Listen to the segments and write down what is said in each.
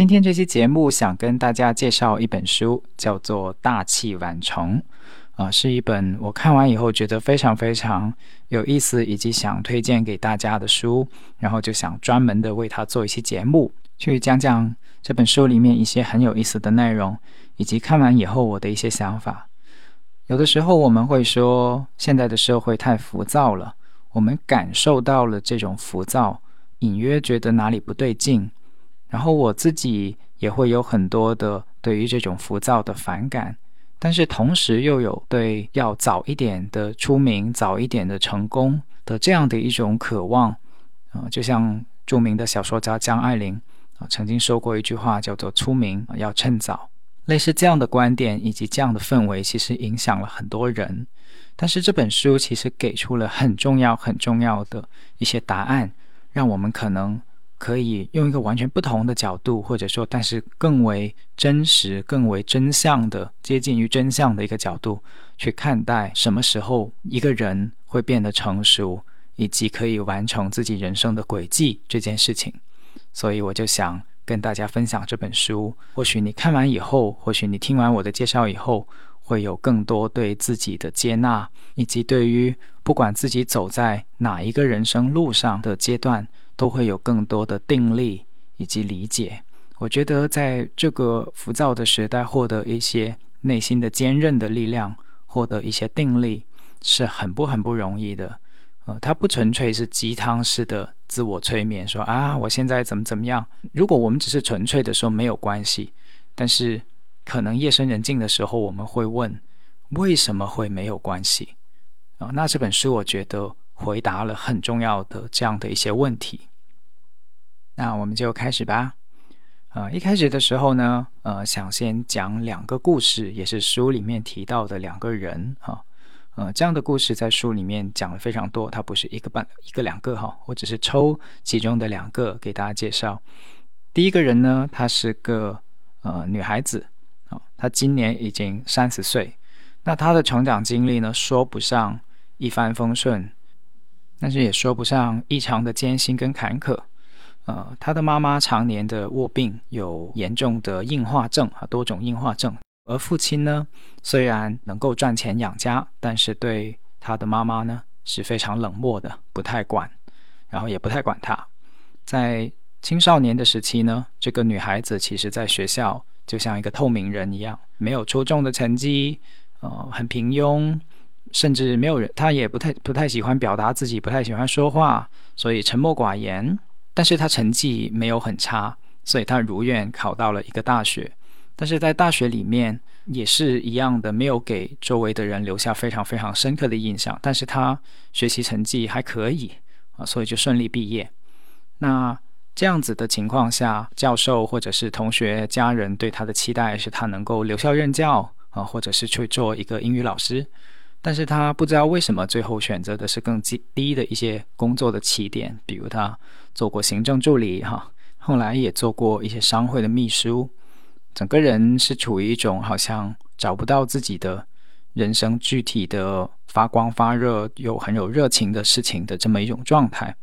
今天这期节目想跟大家介绍一本书，叫做《大器晚成》，啊、是一本我看完以后觉得非常非常有意思，以及想推荐给大家的书，然后就想专门的为它做一期节目，去讲讲这本书里面一些很有意思的内容，以及看完以后我的一些想法。有的时候我们会说，现在的社会太浮躁了，我们感受到了这种浮躁，隐约觉得哪里不对劲。然后我自己也会有很多的对于这种浮躁的反感，但是同时又有对要早一点的出名、早一点的成功的这样的一种渴望。啊、就像著名的小说家江爱玲啊、曾经说过一句话，叫做“出名要趁早”。类似这样的观点以及这样的氛围，其实影响了很多人。但是这本书其实给出了很重要、很重要的一些答案，让我们可能可以用一个完全不同的角度，或者说，但是更为真实、更为真相的、接近于真相的一个角度去看待什么时候一个人会变得成熟，以及可以完成自己人生的轨迹这件事情。所以我就想跟大家分享这本书。或许你看完以后，或许你听完我的介绍以后，会有更多对自己的接纳，以及对于不管自己走在哪一个人生路上的阶段，都会有更多的定力以及理解。我觉得在这个浮躁的时代，获得一些内心的坚韧的力量，获得一些定力，是很不很不容易的。呃，它不纯粹是鸡汤式的自我催眠，说啊，我现在怎么怎么样。如果我们只是纯粹的说没有关系，但是可能夜深人静的时候，我们会问为什么会没有关系啊、那这本书我觉得回答了很重要的这样的一些问题。那我们就开始吧。呃，一开始的时候呢，呃，想先讲两个故事，也是书里面提到的两个人哈。呃，这样的故事在书里面讲了非常多，它不是一个半一个两个哈，我只是抽其中的两个给大家介绍。第一个人呢，她是个呃女孩子，啊、她今年已经三十岁。那她的成长经历呢，说不上一帆风顺，但是也说不上异常的艰辛跟坎坷。呃，她的妈妈常年的卧病，有严重的硬化症啊，多种硬化症。而父亲呢，虽然能够赚钱养家，但是对他的妈妈呢是非常冷漠的，不太管，然后也不太管他。在青少年的时期呢，这个女孩子其实在学校就像一个透明人一样，没有出众的成绩，呃，很平庸，甚至没有人，她也不太不太喜欢表达自己，不太喜欢说话，所以沉默寡言。但是他成绩没有很差，所以他如愿考到了一个大学。但是在大学里面也是一样的，没有给周围的人留下非常非常深刻的印象。但是他学习成绩还可以啊，所以就顺利毕业。那这样子的情况下，教授或者是同学、家人对他的期待是他能够留校任教啊，或者是去做一个英语老师。但是他不知道为什么最后选择的是更低低的一些工作的起点，比如他做过行政助理哈，后来也做过一些商会的秘书。整个人是处于一种好像找不到自己的人生具体的发光发热又很有热情的事情的这么一种状态。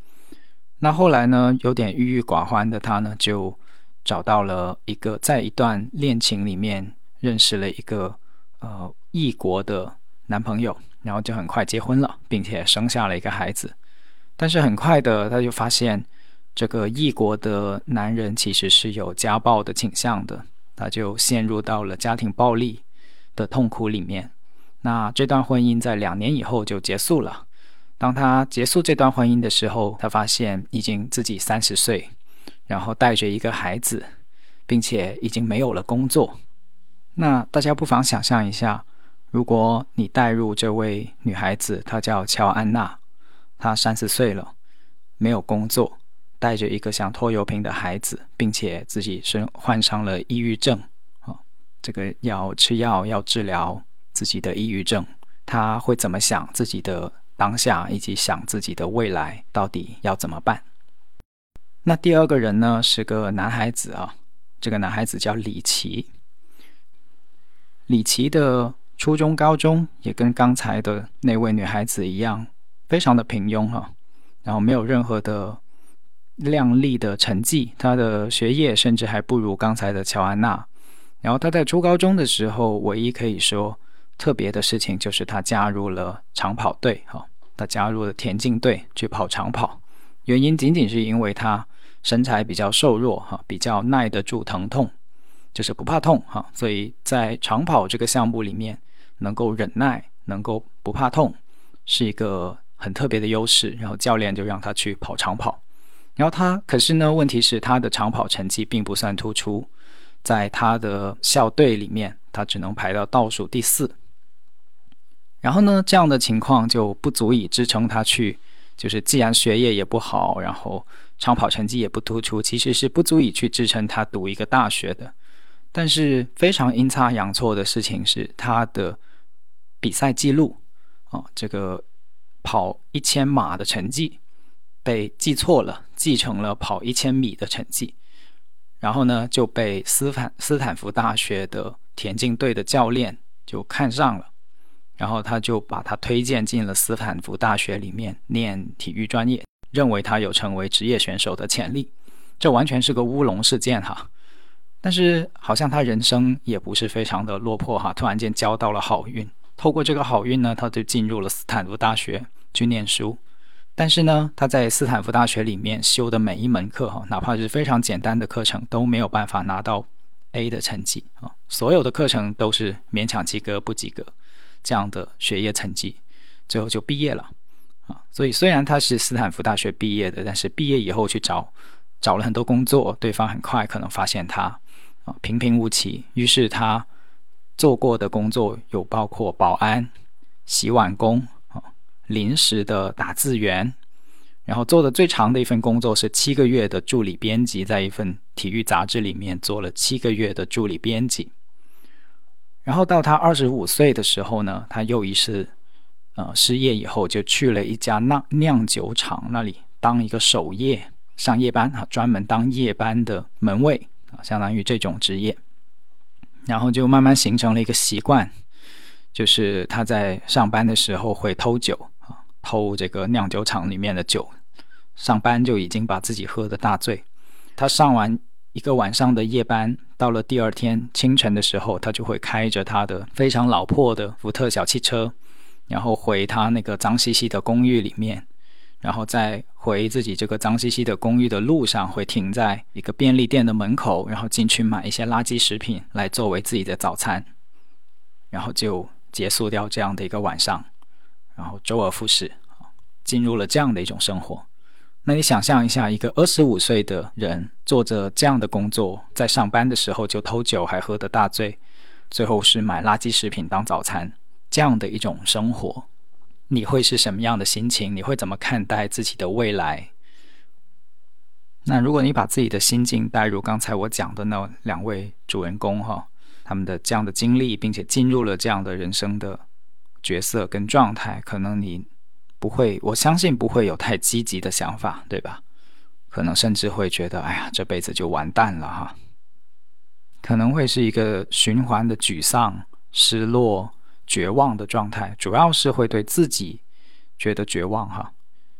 那后来呢，有点郁郁寡欢的他呢，就找到了一个在一段恋情里面认识了一个呃异国的男朋友，然后就很快结婚了，并且生下了一个孩子。但是很快的，他就发现这个异国的男人其实是有家暴的倾向的。他就陷入到了家庭暴力的痛苦里面。那这段婚姻在两年以后就结束了。当他结束这段婚姻的时候，他发现已经自己三十岁，然后带着一个孩子，并且已经没有了工作。那大家不妨想象一下，如果你带入这位女孩子，她叫乔安娜，她三十岁了，没有工作，带着一个像拖油瓶的孩子，并且自己身患上了抑郁症啊，这个要吃药要治疗自己的抑郁症，他会怎么想自己的？当下以及想自己的未来到底要怎么办？那第二个人呢是个男孩子啊，这个男孩子叫李奇。李奇的初中、高中也跟刚才的那位女孩子一样，非常的平庸哈，然后没有任何的亮丽的成绩，他的学业甚至还不如刚才的乔安娜。然后他在初高中的时候，唯一可以说。特别的事情就是他加入了长跑队，哈，他加入了田径队去跑长跑，原因仅仅是因为他身材比较瘦弱，哈，比较耐得住疼痛，就是不怕痛，哈，所以在长跑这个项目里面，能够忍耐，能够不怕痛，是一个很特别的优势。然后教练就让他去跑长跑，然后他可是呢，问题是他的长跑成绩并不算突出，在他的校队里面，他只能排到倒数第四。然后呢，这样的情况就不足以支撑他去，就是既然学业也不好，然后长跑成绩也不突出，其实是不足以去支撑他读一个大学的。但是非常阴差阳错的事情是，他的比赛记录啊，这个跑一千码的成绩被记错了，继承了跑一千米的成绩。然后呢，就被斯坦斯坦福大学的田径队的教练就看上了。然后他就把他推荐进了斯坦福大学里面念体育专业，认为他有成为职业选手的潜力。这完全是个乌龙事件哈。但是好像他人生也不是非常的落魄哈，突然间交到了好运。透过这个好运呢，他就进入了斯坦福大学去念书。但是呢，他在斯坦福大学里面修的每一门课哈，哪怕是非常简单的课程，都没有办法拿到 A 的成绩啊。所有的课程都是勉强及格，不及格。这样的学业成绩，最后就毕业了啊！所以虽然他是斯坦福大学毕业的，但是毕业以后去找找了很多工作，对方很快可能发现他啊平平无奇。于是他做过的工作有包括保安、洗碗工、临时的打字员，然后做的最长的一份工作是七个月的助理编辑，在一份体育杂志里面做了七个月的助理编辑。然后到他二十五岁的时候呢，他又一次，呃，失业以后就去了一家酿酿酒厂那里当一个守夜上夜班啊，专门当夜班的门卫啊，相当于这种职业。然后就慢慢形成了一个习惯，就是他在上班的时候会偷酒，偷这个酿酒厂里面的酒，上班就已经把自己喝得大醉。他上完。一个晚上的夜班，到了第二天清晨的时候，他就会开着他的非常老破的福特小汽车，然后回他那个脏兮兮的公寓里面，然后在回自己这个脏兮兮的公寓的路上，会停在一个便利店的门口，然后进去买一些垃圾食品来作为自己的早餐，然后就结束掉这样的一个晚上，然后周而复始，进入了这样的一种生活。那你想象一下，一个二十五岁的人做着这样的工作，在上班的时候就偷酒，还喝得大醉，最后是买垃圾食品当早餐，这样的一种生活，你会是什么样的心情？你会怎么看待自己的未来？那如果你把自己的心境带入刚才我讲的那两位主人公哈，他们的这样的经历，并且进入了这样的人生的角色跟状态，可能你。不会，我相信不会有太积极的想法，对吧？可能甚至会觉得，哎呀，这辈子就完蛋了哈。可能会是一个循环的沮丧、失落、绝望的状态，主要是会对自己觉得绝望哈。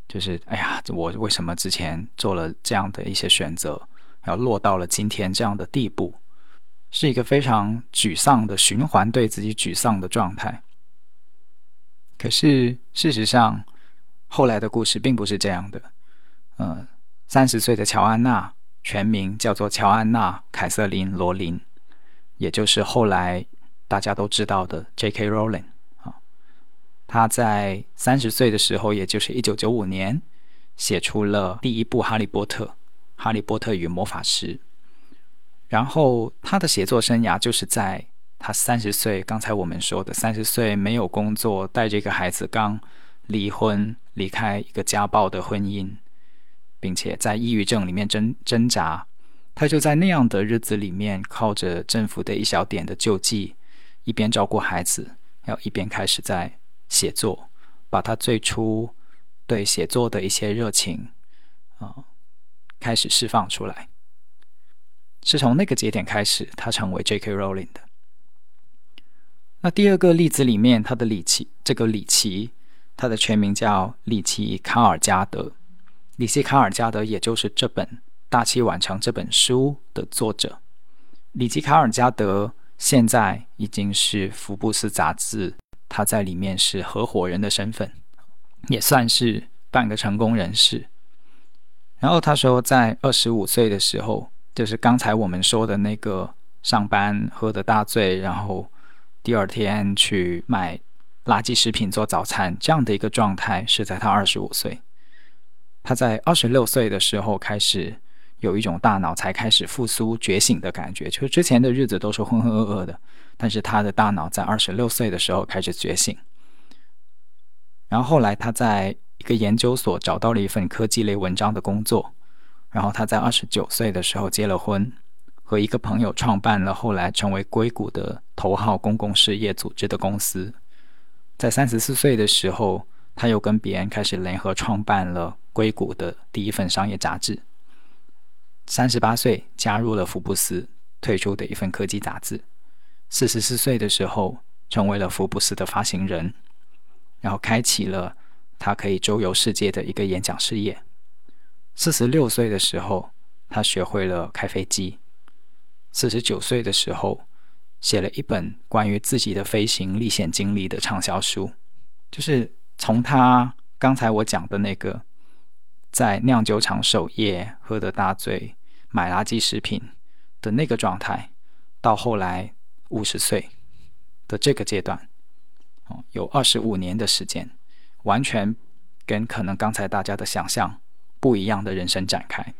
就是，哎呀，我为什么之前做了这样的一些选择，要落到了今天这样的地步，是一个非常沮丧的循环，对自己沮丧的状态。可是事实上，后来的故事并不是这样的。嗯，三十岁的乔安娜，全名叫做乔安娜·凯瑟琳·罗琳，也就是后来大家都知道的 J.K. Rowling 啊。他在三十岁的时候，也就是一九九五年，写出了第一部《哈利波特》《哈利波特与魔法师》。然后他的写作生涯就是在他三十岁，刚才我们说的三十岁没有工作，带着一个孩子刚离婚，离开一个家暴的婚姻，并且在抑郁症里面挣挣扎。他就在那样的日子里面，靠着政府的一小点的救济，一边照顾孩子，要一边开始在写作，把他最初对写作的一些热情啊，开始释放出来。是从那个节点开始，他成为 J.K. Rowling 的。那第二个例子里面，他的里奇，这个里奇，他的全名叫里奇卡尔加德，里奇卡尔加德，也就是这本。《大器晚成》这本书的作者里奇卡尔加德现在已经是福布斯杂志，他在里面是合伙人的身份，也算是半个成功人士。然后他说，在二十五岁的时候，就是刚才我们说的那个上班喝得大醉，然后第二天去买垃圾食品做早餐这样的一个状态，是在他二十五岁。他在二十六岁的时候开始。有一种大脑才开始复苏觉醒的感觉，就是之前的日子都是浑浑噩噩的，但是他的大脑在二十六岁的时候开始觉醒。然后后来他在一个研究所找到了一份科技类文章的工作，然后他在二十九岁的时候结了婚，和一个朋友创办了后来成为硅谷的头号公共事业组织的公司。在三十四岁的时候，他又跟别人开始联合创办了硅谷的第一份商业杂志。三十八岁加入了福布斯推出的一份科技杂志，四十四岁的时候成为了福布斯的发行人，然后开启了他可以周游世界的一个演讲事业。四十六岁的时候，他学会了开飞机。四十九岁的时候，写了一本关于自己的飞行历险经历的畅销书，就是从他刚才我讲的那个在酿酒厂守夜喝得大醉。买垃圾食品的那个状态，到后来五十岁的这个阶段，哦，有二十五年的时间，完全跟可能刚才大家的想象不一样的人生展开。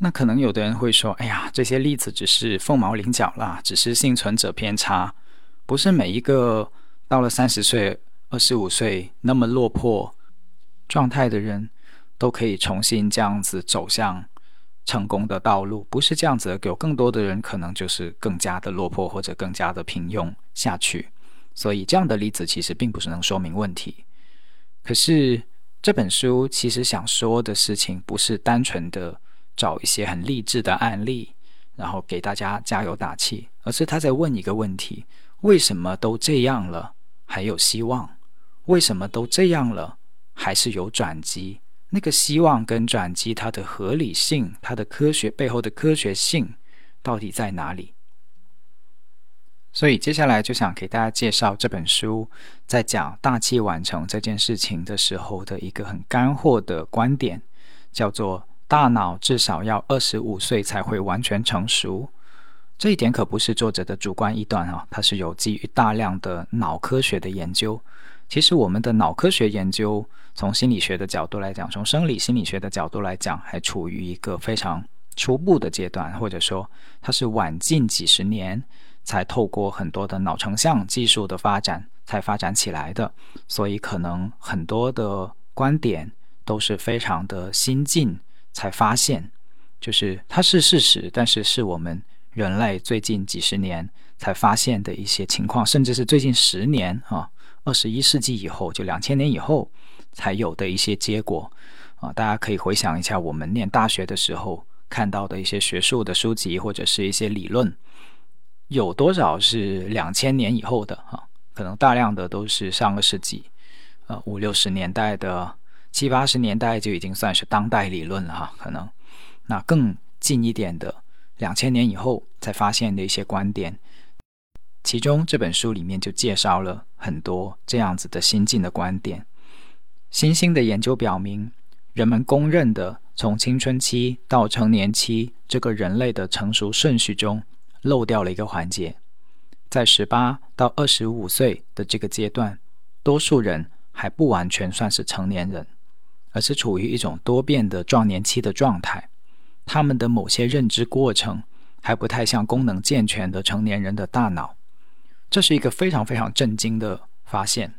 那可能有的人会说：“哎呀，这些例子只是凤毛麟角啦，只是幸存者偏差，不是每一个到了三十岁、二十五岁那么落魄状态的人都可以重新这样子走向成功的道路，不是这样子。有更多的人可能就是更加的落魄或者更加的平庸下去。所以这样的例子其实并不是能说明问题。可是这本书其实想说的事情不是单纯的。”找一些很励志的案例，然后给大家加油打气。而是他在问一个问题：为什么都这样了还有希望？为什么都这样了还是有转机？那个希望跟转机，它的合理性、它的科学背后的科学性到底在哪里？所以接下来就想给大家介绍这本书，在讲大器晚成这件事情的时候的一个很干货的观点，叫做。大脑至少要二十五岁才会完全成熟，这一点可不是作者的主观臆断啊，它是有基于大量的脑科学的研究。其实我们的脑科学研究，从心理学的角度来讲，从生理心理学的角度来讲，还处于一个非常初步的阶段，或者说它是晚近几十年才透过很多的脑成像技术的发展才发展起来的，所以可能很多的观点都是非常的新进。才发现，就是它是事实，但是是我们人类最近几十年才发现的一些情况，甚至是最近十年啊，二十一世纪以后，就两千年以后才有的一些结果啊。大家可以回想一下，我们念大学的时候看到的一些学术的书籍或者是一些理论，有多少是两千年以后的啊？可能大量的都是上个世纪呃五六十年代的。七八十年代就已经算是当代理论了哈，可能那更近一点的两千年以后才发现的一些观点，其中这本书里面就介绍了很多这样子的新进的观点。新兴的研究表明，人们公认的从青春期到成年期这个人类的成熟顺序中漏掉了一个环节，在十八到二十五岁的这个阶段，多数人还不完全算是成年人，而是处于一种多变的壮年期的状态。他们的某些认知过程还不太像功能健全的成年人的大脑。这是一个非常非常震惊的发现，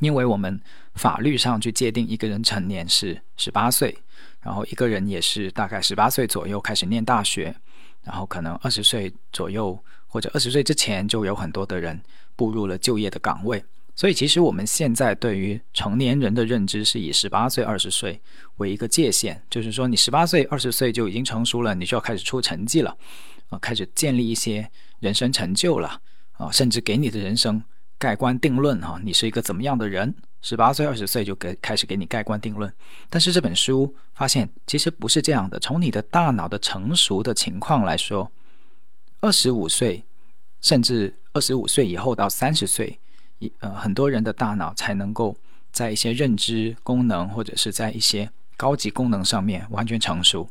因为我们法律上去界定一个人成年是十八岁，然后一个人也是大概十八岁左右开始念大学，然后可能二十岁左右或者二十岁之前就有很多的人步入了就业的岗位，所以其实我们现在对于成年人的认知是以十八岁、二十岁为一个界限，就是说你十八岁、二十岁就已经成熟了，你就要开始出成绩了，啊，开始建立一些人生成就了。啊，甚至给你的人生盖棺定论哈，你是一个怎么样的人？十八岁、二十岁就给开始给你盖棺定论。但是这本书发现，其实不是这样的。从你的大脑的成熟的情况来说，二十五岁，甚至二十五岁以后到三十岁，一呃，很多人的大脑才能够在一些认知功能或者是在一些高级功能上面完全成熟。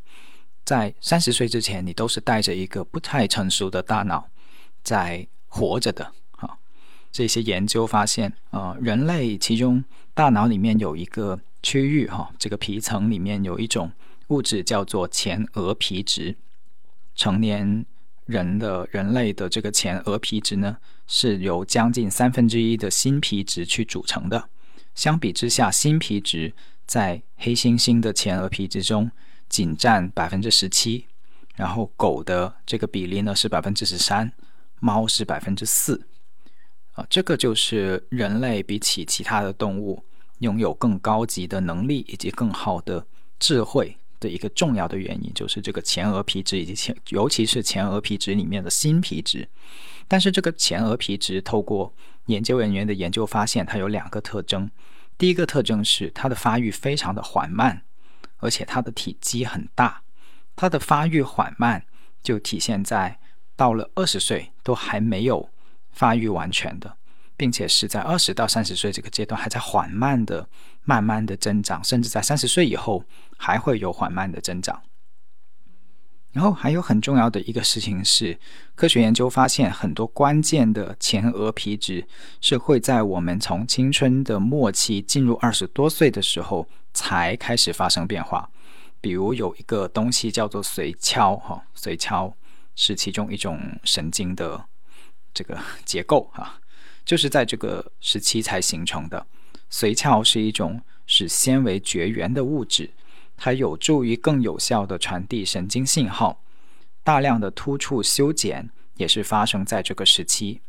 在三十岁之前，你都是带着一个不太成熟的大脑在。活着的，这些研究发现，呃，人类其中大脑里面有一个区域，哈，这个皮层里面有一种物质叫做前额皮质。成年人的人类的这个前额皮质呢，是由将近三分之一的新皮质去组成的。相比之下，新皮质在黑猩猩的前额皮质中仅占百分之十七，然后狗的这个比例呢是百分之十三。猫是百分之四，啊，这个就是人类比起其他的动物拥有更高级的能力以及更好的智慧的一个重要的原因，就是这个前额皮质以及前，尤其是前额皮质里面的新皮质。但是这个前额皮质透过研究人员的研究发现，它有两个特征。第一个特征是它的发育非常的缓慢，而且它的体积很大。它的发育缓慢就体现在。到了二十岁都还没有发育完全的，并且是在二十到三十岁这个阶段还在缓慢的、慢慢的增长，甚至在三十岁以后还会有缓慢的增长。然后还有很重要的一个事情是，科学研究发现很多关键的前额皮质是会在我们从青春的末期进入二十多岁的时候才开始发生变化。比如有一个东西叫做髓鞘，哈，髓鞘。是其中一种神经的这个结构啊，就是在这个时期才形成的。髓鞘是一种使纤维绝缘的物质，它有助于更有效地传递神经信号。大量的突触修剪也是发生在这个时期。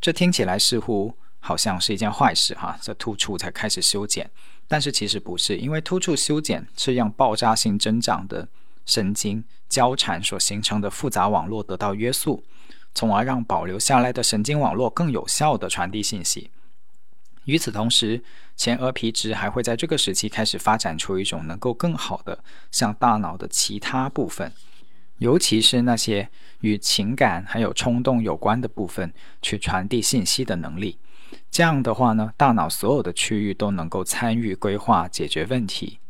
这听起来似乎好像是一件坏事哈，这突触才开始修剪，但是其实不是，因为突触修剪是让爆炸性增长的。神经交缠所形成的复杂网络得到约束，从而让保留下来的神经网络更有效地传递信息。与此同时，前额皮质还会在这个时期开始发展出一种能够更好的向大脑的其他部分，尤其是那些与情感还有冲动有关的部分，去传递信息的能力。这样的话呢，大脑所有的区域都能够参与规划、解决问题。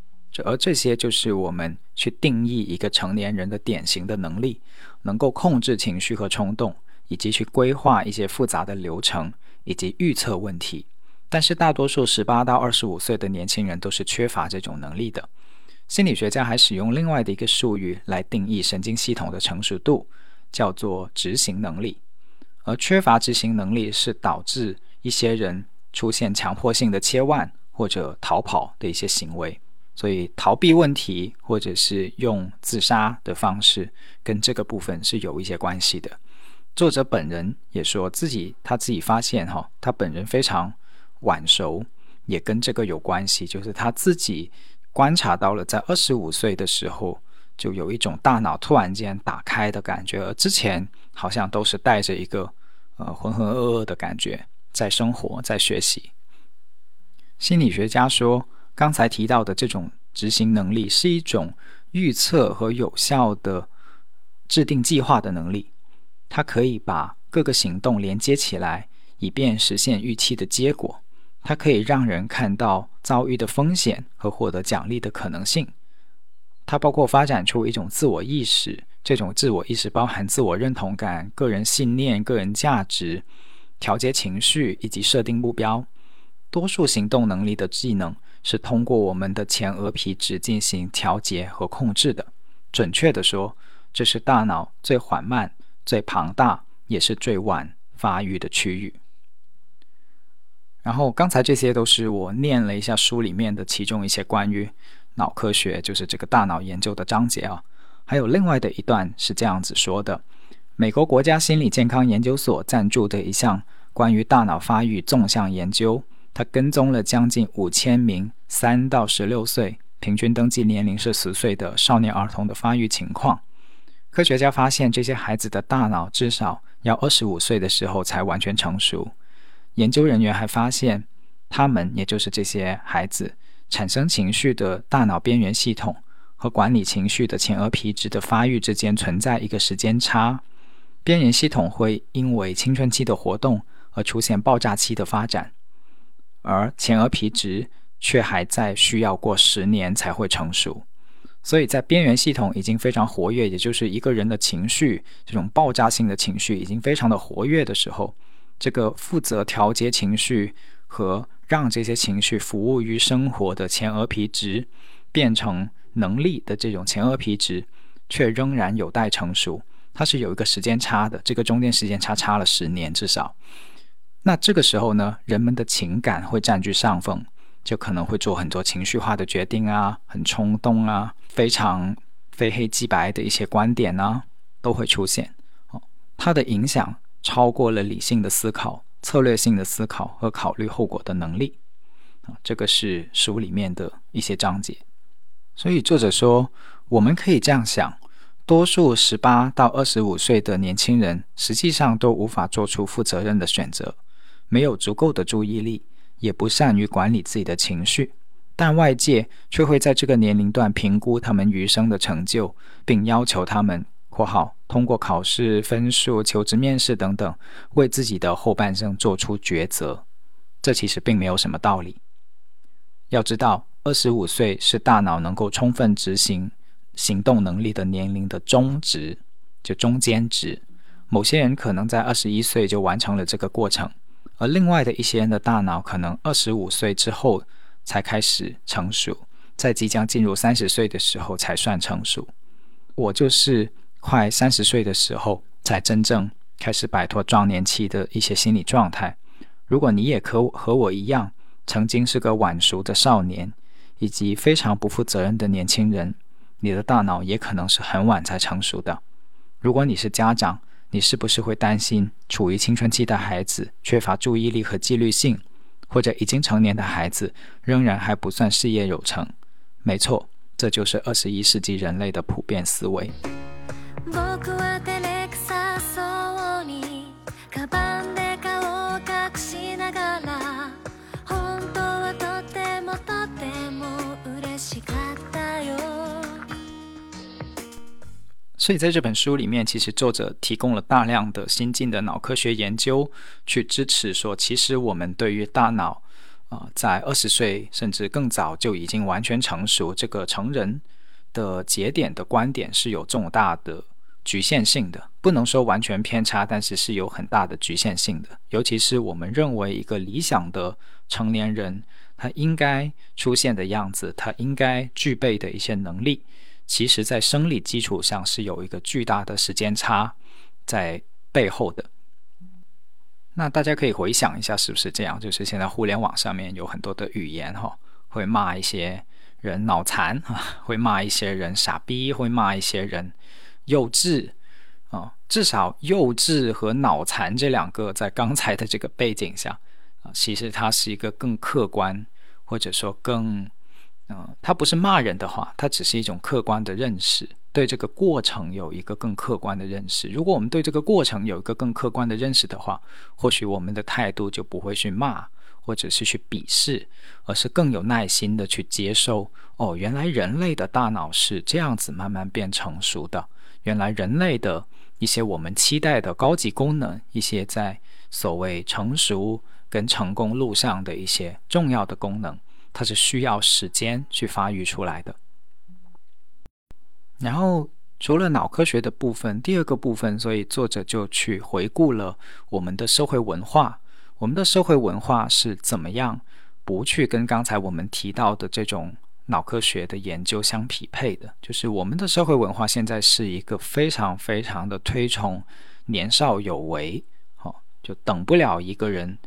而这些就是我们去定义一个成年人的典型的能力，能够控制情绪和冲动，以及去规划一些复杂的流程，以及预测问题。但是大多数十八到二十五岁的年轻人都是缺乏这种能力的。心理学家还使用另外的一个术语来定义神经系统的成熟度，叫做执行能力。而缺乏执行能力是导致一些人出现强迫性的切换或者逃跑的一些行为。所以逃避问题，或者是用自杀的方式，跟这个部分是有一些关系的。作者本人也说自己他自己发现哈，他本人非常晚熟，也跟这个有关系。就是他自己观察到了，在二十五岁的时候，就有一种大脑突然间打开的感觉，而之前好像都是带着一个呃浑浑噩噩的感觉在生活在学习。心理学家说。刚才提到的这种执行能力是一种预测和有效的制定计划的能力，它可以把各个行动连接起来，以便实现预期的结果。它可以让人看到遭遇的风险和获得奖励的可能性。它包括发展出一种自我意识，这种自我意识包含自我认同感、个人信念、个人价值、调节情绪以及设定目标。多数行动能力的技能是通过我们的前额皮质进行调节和控制的。准确地说，这是大脑最缓慢、最庞大，也是最晚发育的区域。然后刚才这些都是我念了一下书里面的其中一些关于脑科学，就是这个大脑研究的章节啊。还有另外的一段是这样子说的：美国国家心理健康研究所赞助的一项关于大脑发育纵向研究，他跟踪了将近五千名三到十六岁，平均登记年龄是十岁的少年儿童的发育情况。科学家发现，这些孩子的大脑至少要二十五岁的时候才完全成熟。研究人员还发现，他们也就是这些孩子产生情绪的大脑边缘系统和管理情绪的前额皮质的发育之间存在一个时间差。边缘系统会因为青春期的活动而出现爆炸期的发展，而前额皮质却还在需要过十年才会成熟。所以在边缘系统已经非常活跃，也就是一个人的情绪这种爆炸性的情绪已经非常的活跃的时候。这个负责调节情绪和让这些情绪服务于生活的前额皮质变成能力的这种前额皮质，却仍然有待成熟。它是有一个时间差的，这个中间时间差差了十年至少。那这个时候呢，人们的情感会占据上风，就可能会做很多情绪化的决定啊，很冲动啊，非常非黑即白的一些观点啊，都会出现。哦，它的影响。超过了理性的思考、策略性的思考和考虑后果的能力啊，这个是书里面的一些章节。所以作者说，我们可以这样想：多数十八到二十五岁的年轻人实际上都无法做出负责任的选择，没有足够的注意力，也不善于管理自己的情绪，但外界却会在这个年龄段评估他们余生的成就，并要求他们。括号通过考试分数、求职面试等等，为自己的后半生做出抉择，这其实并没有什么道理。要知道，二十五岁是大脑能够充分执行行动能力的年龄的中值，就中间值。某些人可能在二十一岁就完成了这个过程，而另外的一些人的大脑可能二十五岁之后才开始成熟，在即将进入三十岁的时候才算成熟。我就是。快三十岁的时候，才真正开始摆脱壮年期的一些心理状态。如果你也和和我一样，曾经是个晚熟的少年，以及非常不负责任的年轻人，你的大脑也可能是很晚才成熟的。如果你是家长，你是不是会担心处于青春期的孩子缺乏注意力和纪律性，或者已经成年的孩子仍然还不算事业有成？没错，这就是二十一世纪人类的普遍思维。所以在这本书里面，其实作者提供了大量的新进的脑科学研究，去支持说，其实我们对于大脑啊，在二十岁甚至更早就已经完全成熟这个成人的节点的观点是有重大的。局限性的，不能说完全偏差，但是是有很大的局限性的。尤其是我们认为一个理想的成年人，他应该出现的样子，他应该具备的一些能力，其实在生理基础上是有一个巨大的时间差在背后的。那大家可以回想一下，是不是这样？就是现在互联网上面有很多的语言哈，会骂一些人脑残啊，会骂一些人傻逼，会骂一些人。幼稚啊，至少幼稚和脑残这两个，在刚才的这个背景下啊，其实它是一个更客观，或者说更，嗯，它不是骂人的话，它只是一种客观的认识，对这个过程有一个更客观的认识。如果我们对这个过程有一个更客观的认识的话，或许我们的态度就不会去骂，或者是去鄙视，而是更有耐心的去接受。哦，原来人类的大脑是这样子慢慢变成熟的。原来人类的一些我们期待的高级功能，一些在所谓成熟跟成功路上的一些重要的功能，它是需要时间去发育出来的。然后除了脑科学的部分，第二个部分，所以作者就去回顾了我们的社会文化，我们的社会文化是怎么样不去跟刚才我们提到的这种脑科学的研究相匹配的。就是我们的社会文化现在是一个非常非常的推崇年少有为，好，就等不了一个人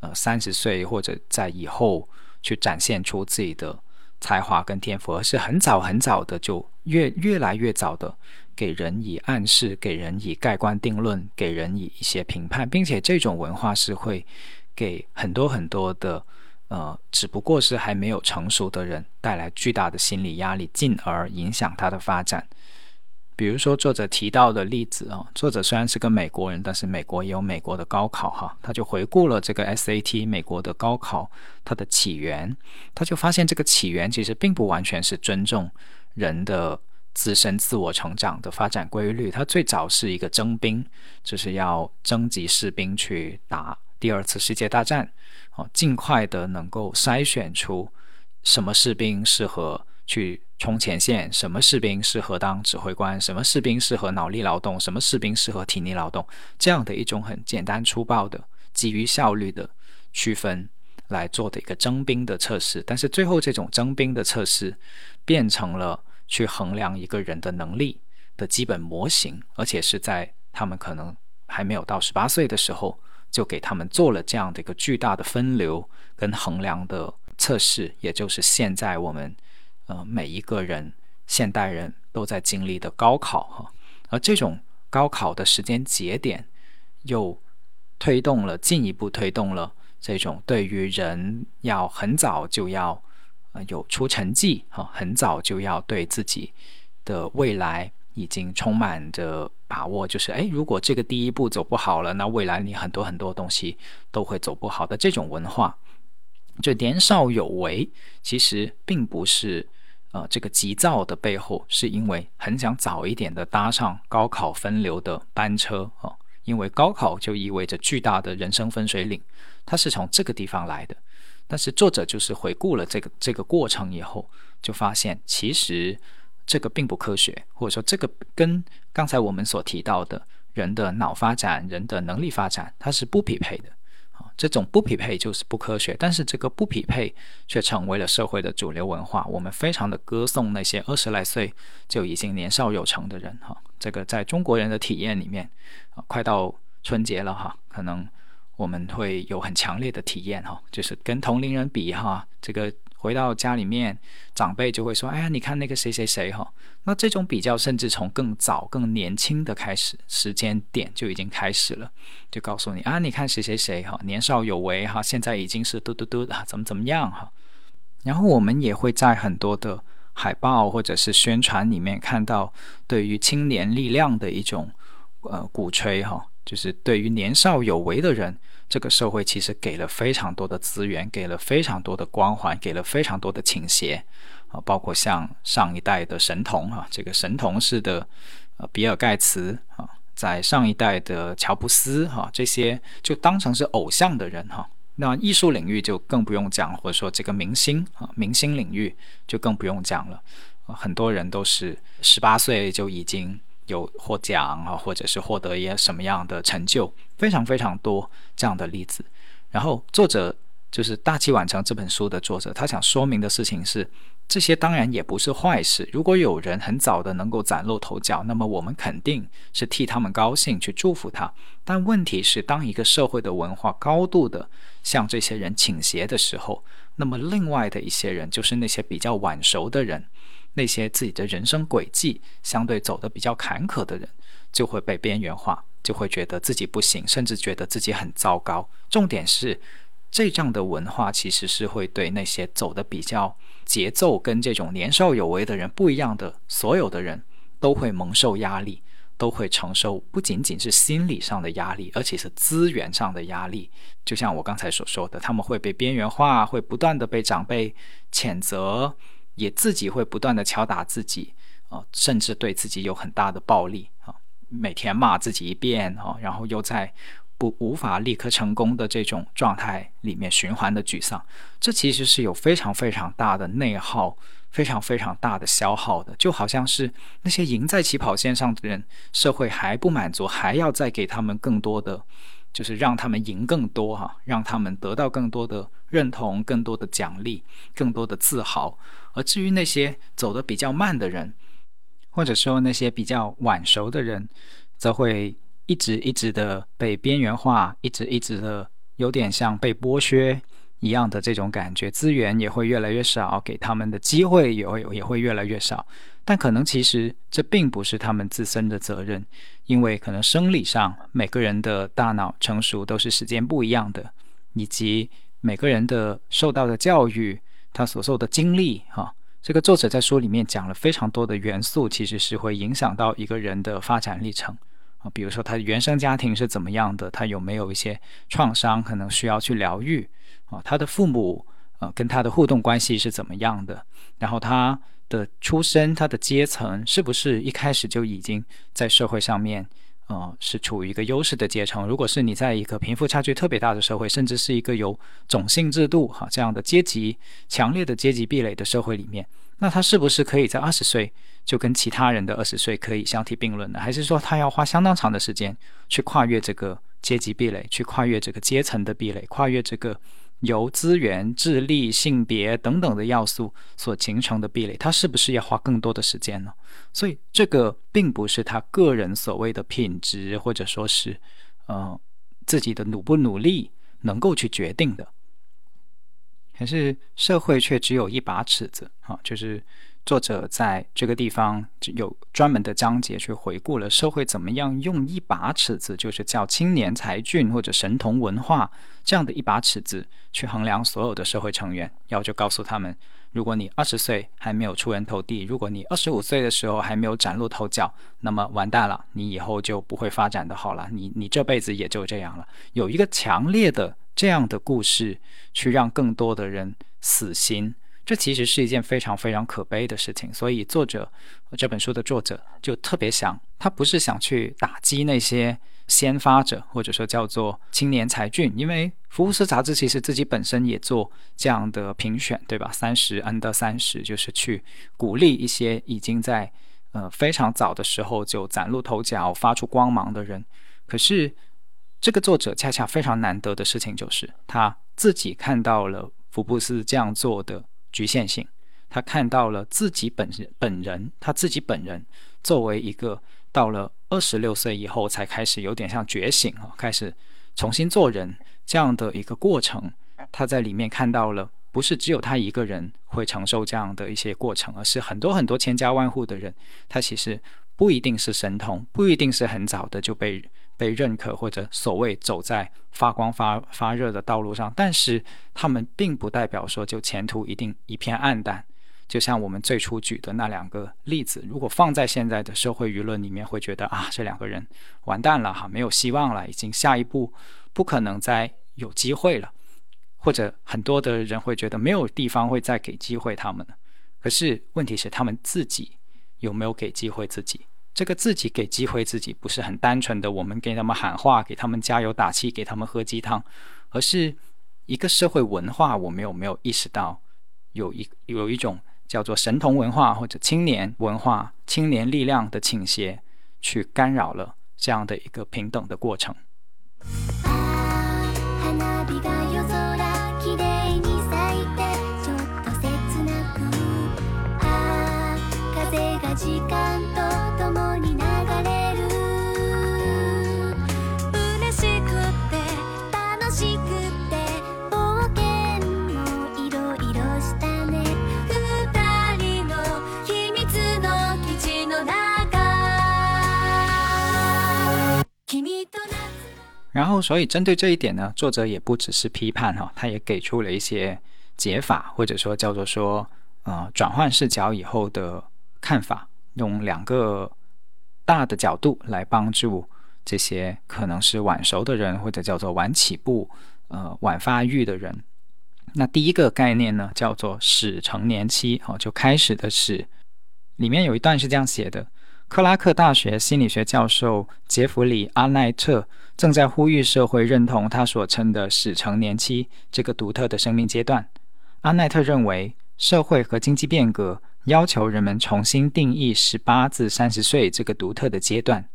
呃三十岁或者在以后去展现出自己的。才华跟天赋，而是很早很早的就越越来越早的给人以暗示，给人以盖棺定论，给人以一些评判，并且这种文化是会给很多很多的呃，只不过是还没有成熟的人带来巨大的心理压力，进而影响他的发展。比如说，作者提到的例子啊，作者虽然是个美国人，但是美国也有美国的高考哈，他就回顾了这个 SAT 美国的高考它的起源，他就发现这个起源其实并不完全是尊重人的自身自我成长的发展规律，它最早是一个征兵，就是要征集士兵去打第二次世界大战，哦，尽快的能够筛选出什么士兵适合去。冲前线，什么士兵适合当指挥官？什么士兵适合脑力劳动？什么士兵适合体力劳动？这样的一种很简单粗暴的基于效率的区分来做的一个征兵的测试。但是最后，这种征兵的测试变成了去衡量一个人的能力的基本模型，而且是在他们可能还没有到十八岁的时候，就给他们做了这样的一个巨大的分流跟衡量的测试，也就是现在我们。呃，每一个人，现代人都在经历的高考哈，而这种高考的时间节点，又推动了进一步推动了这种对于人要很早就要呃有出成绩哈，很早就要对自己的未来已经充满着把握，就是哎，如果这个第一步走不好了，那未来你很多很多东西都会走不好的这种文化，就年少有为，其实并不是。呃，这个急躁的背后，是因为很想早一点的搭上高考分流的班车啊，因为高考就意味着巨大的人生分水岭，它是从这个地方来的。但是作者就是回顾了这个这个过程以后，就发现其实这个并不科学，或者说这个跟刚才我们所提到的人的脑发展、人的能力发展，它是不匹配的。这种不匹配就是不科学，但是这个不匹配却成为了社会的主流文化。我们非常的歌颂那些二十来岁就已经年少有成的人，哈，这个在中国人的体验里面，啊，快到春节了哈，可能我们会有很强烈的体验哈，就是跟同龄人比哈，这个。回到家里面，长辈就会说：“哎呀，你看那个谁谁谁哈。”那这种比较，甚至从更早、更年轻的开始时间点就已经开始了，就告诉你啊，你看谁谁谁哈，年少有为哈，现在已经是嘟嘟嘟啊，怎么怎么样哈。然后我们也会在很多的海报或者是宣传里面看到对于青年力量的一种呃鼓吹哈，就是对于年少有为的人。这个社会其实给了非常多的资源，给了非常多的光环，给了非常多的倾斜啊，包括像上一代的神童啊，这个神童式的呃比尔盖茨啊，在上一代的乔布斯哈，这些就当成是偶像的人哈。那艺术领域就更不用讲，或者说这个明星啊，明星领域就更不用讲了，很多人都是十八岁就已经。有获奖啊，或者是获得一些什么样的成就，非常非常多这样的例子。然后作者就是《大器晚成》这本书的作者，他想说明的事情是，这些当然也不是坏事。如果有人很早的能够崭露头角，那么我们肯定是替他们高兴，去祝福他。但问题是，当一个社会的文化高度的向这些人倾斜的时候，那么另外的一些人，就是那些比较晚熟的人。那些自己的人生轨迹相对走得比较坎坷的人，就会被边缘化，就会觉得自己不行，甚至觉得自己很糟糕。重点是，这样的文化其实是会对那些走的比较节奏跟这种年少有为的人不一样的所有的人，都会蒙受压力，都会承受不仅仅是心理上的压力，而且是资源上的压力。就像我刚才所说的，他们会被边缘化，会不断的被长辈谴责。也自己会不断的敲打自己啊，甚至对自己有很大的暴力啊，每天骂自己一遍啊，然后又在不无法立刻成功的这种状态里面循环的沮丧，这其实是有非常非常大的内耗。非常非常大的消耗的，就好像是那些赢在起跑线上的人，社会还不满足，还要再给他们更多的，就是让他们赢更多哈，让他们得到更多的认同、更多的奖励、更多的自豪。而至于那些走得比较慢的人，或者说那些比较晚熟的人，则会一直一直的被边缘化，一直一直的有点像被剥削。一样的这种感觉，资源也会越来越少，给他们的机会也会也会越来越少。但可能其实这并不是他们自身的责任，因为可能生理上每个人的大脑成熟都是时间不一样的，以及每个人的受到的教育，他所受的经历，哈，这个作者在书里面讲了非常多的元素，其实是会影响到一个人的发展历程啊。比如说他的原生家庭是怎么样的，他有没有一些创伤，可能需要去疗愈。啊，他的父母呃跟他的互动关系是怎么样的？然后他的出身、他的阶层是不是一开始就已经在社会上面呃是处于一个优势的阶层？如果是你在一个贫富差距特别大的社会，甚至是一个有种姓制度哈这样的阶级强烈的阶级壁垒的社会里面，那他是不是可以在二十岁就跟其他人的二十岁可以相提并论呢？还是说他要花相当长的时间去跨越这个阶级壁垒，去跨越这个阶层的壁垒，跨越这个？由资源、智力、性别等等的要素所形成的壁垒，他是不是要花更多的时间呢？所以，这个并不是他个人所谓的品质，或者说是，呃，自己的努不努力能够去决定的。可是，社会却只有一把尺子，啊，就是。作者在这个地方有专门的章节去回顾了社会怎么样用一把尺子，就是叫青年才俊或者神童文化这样的一把尺子去衡量所有的社会成员。然后就告诉他们，如果你二十岁还没有出人头地，如果你二十五岁的时候还没有崭露头角，那么完蛋了，你以后就不会发展的好了，你你这辈子也就这样了。有一个强烈的这样的故事，去让更多的人死心。这其实是一件非常非常可悲的事情，所以作者这本书的作者就特别想，他不是想去打击那些先发者，或者说叫做青年才俊，因为福布斯杂志其实自己本身也做这样的评选，对吧？三十 under 三十，就是去鼓励一些已经在呃非常早的时候就崭露头角、发出光芒的人。可是这个作者恰恰非常难得的事情就是，他自己看到了福布斯这样做的。局限性，他看到了自己本人本人，他自己本人作为一个到了二十六岁以后才开始有点像觉醒啊，开始重新做人这样的一个过程。他在里面看到了，不是只有他一个人会承受这样的一些过程，而是很多很多千家万户的人，他其实不一定是神童，不一定是很早的就被。被认可或者所谓走在发光发发热的道路上，但是他们并不代表说就前途一定一片暗淡。就像我们最初举的那两个例子，如果放在现在的社会舆论里面，会觉得啊，这两个人完蛋了哈，没有希望了，已经下一步不可能再有机会了，或者很多的人会觉得没有地方会再给机会他们了。可是问题是，他们自己有没有给机会自己？这个自己给机会自己，不是很单纯的我们给他们喊话，给他们加油打气，给他们喝鸡汤，而是一个社会文化。我们有没有意识到，有一有一种叫做神童文化或者青年文化、青年力量的倾斜，去干扰了这样的一个平等的过程。然后，所以针对这一点呢，作者也不只是批判哈，他也给出了一些解法，或者说叫做说，呃，转换视角以后的看法，用两个大的角度来帮助这些可能是晚熟的人，或者叫做晚起步、呃晚发育的人。那第一个概念呢，叫做始成年期，哦，就开始的始，里面有一段是这样写的。克拉克大学心理学教授杰弗里·阿奈特正在呼吁社会认同他所称的“始成年期”这个独特的生命阶段。阿奈特认为，社会和经济变革要求人们重新定义十八至三十岁这个独特的阶段。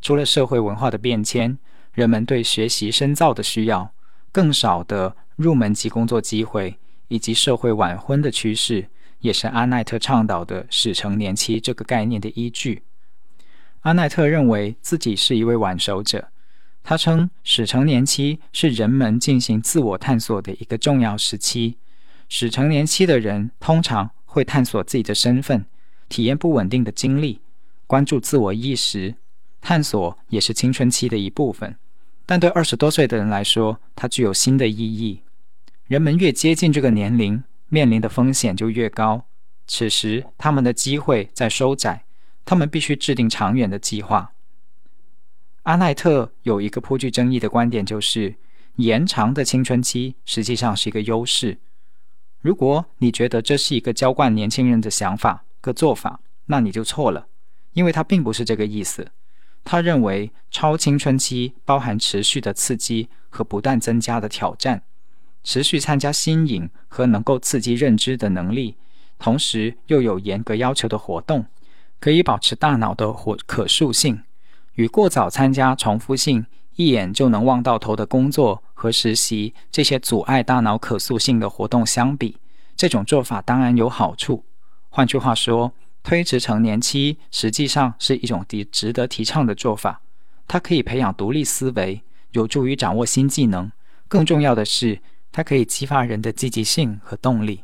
除了社会文化的变迁，人们对学习深造的需要、更少的入门级工作机会以及社会晚婚的趋势。也是阿奈特倡导的“始成年期”这个概念的依据。阿奈特认为自己是一位晚熟者，他称“始成年期”是人们进行自我探索的一个重要时期。始成年期的人通常会探索自己的身份，体验不稳定的经历，关注自我意识。探索也是青春期的一部分，但对二十多岁的人来说，它具有新的意义。人们越接近这个年龄。面临的风险就越高，此时他们的机会在收窄，他们必须制定长远的计划。阿奈特有一个颇具争议的观点，就是延长的青春期实际上是一个优势。如果你觉得这是一个浇灌年轻人的想法、个做法，那你就错了，因为他并不是这个意思。他认为超青春期包含持续的刺激和不断增加的挑战。持续参加新颖和能够刺激认知的能力，同时又有严格要求的活动，可以保持大脑的活可塑性。与过早参加重复性、一眼就能望到头的工作和实习这些阻碍大脑可塑性的活动相比，这种做法当然有好处。换句话说，推迟成年期实际上是一种提值得提倡的做法。它可以培养独立思维，有助于掌握新技能。更重要的是。它可以激发人的积极性和动力。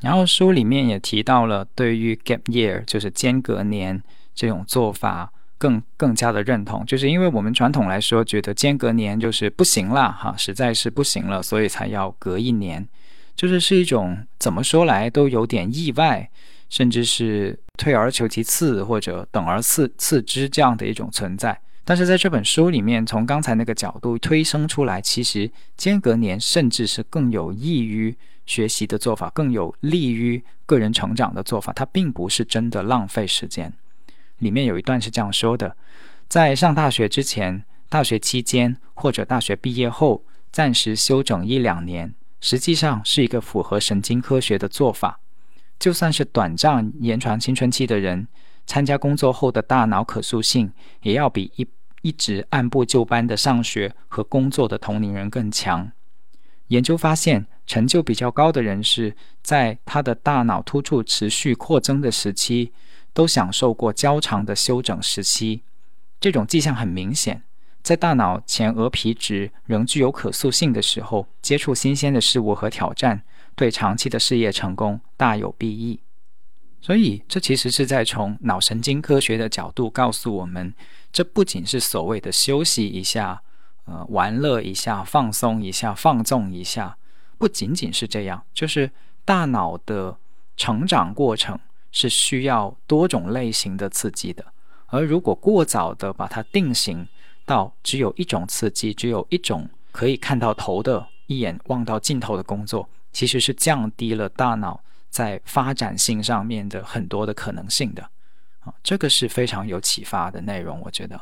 然后书里面也提到了对于 gap year，就是间隔年这种做法更更加的认同，就是因为我们传统来说觉得间隔年就是不行了哈，实在是不行了，所以才要隔一年，就是是一种怎么说来都有点意外，甚至是退而求其次或者等而次次之这样的一种存在。但是在这本书里面，从刚才那个角度推生出来，其实间隔年甚至是更有益于学习的做法，更有利于个人成长的做法。它并不是真的浪费时间。里面有一段是这样说的：在上大学之前、大学期间或者大学毕业后，暂时休整一两年，实际上是一个符合神经科学的做法。就算是短暂延长青春期的人，参加工作后的大脑可塑性也要比一。一直按部就班的上学和工作的同龄人更强。研究发现，成就比较高的人士，在他的大脑突触持续扩增的时期，都享受过较长的休整时期。这种迹象很明显，在大脑前额皮质仍具有可塑性的时候，接触新鲜的事物和挑战，对长期的事业成功大有裨益。所以，这其实是在从脑神经科学的角度告诉我们。这不仅是所谓的休息一下，呃，玩乐一下，放松一下，放纵一下，不仅仅是这样，就是大脑的成长过程是需要多种类型的刺激的。而如果过早的把它定型到只有一种刺激，只有一种可以看到头的、一眼望到尽头的工作，其实是降低了大脑在发展性上面的很多的可能性的。啊，这个是非常有启发的内容，我觉得。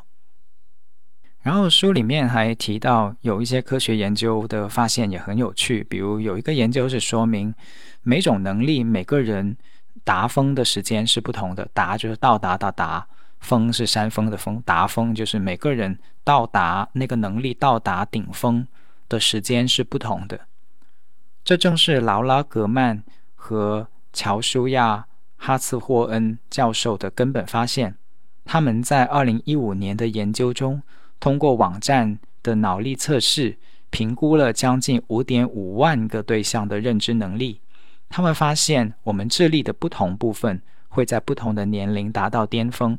然后书里面还提到有一些科学研究的发现也很有趣，比如有一个研究是说明每种能力每个人达峰的时间是不同的，达就是到达的达，峰是山峰的峰，达峰就是每个人到达那个能力到达顶峰的时间是不同的。这正是劳拉·格曼和乔舒亚。哈茨霍恩教授的根本发现，他们在二零一五年的研究中，通过网站的脑力测试，评估了将近五点五万个对象的认知能力。他们发现，我们智力的不同部分会在不同的年龄达到巅峰。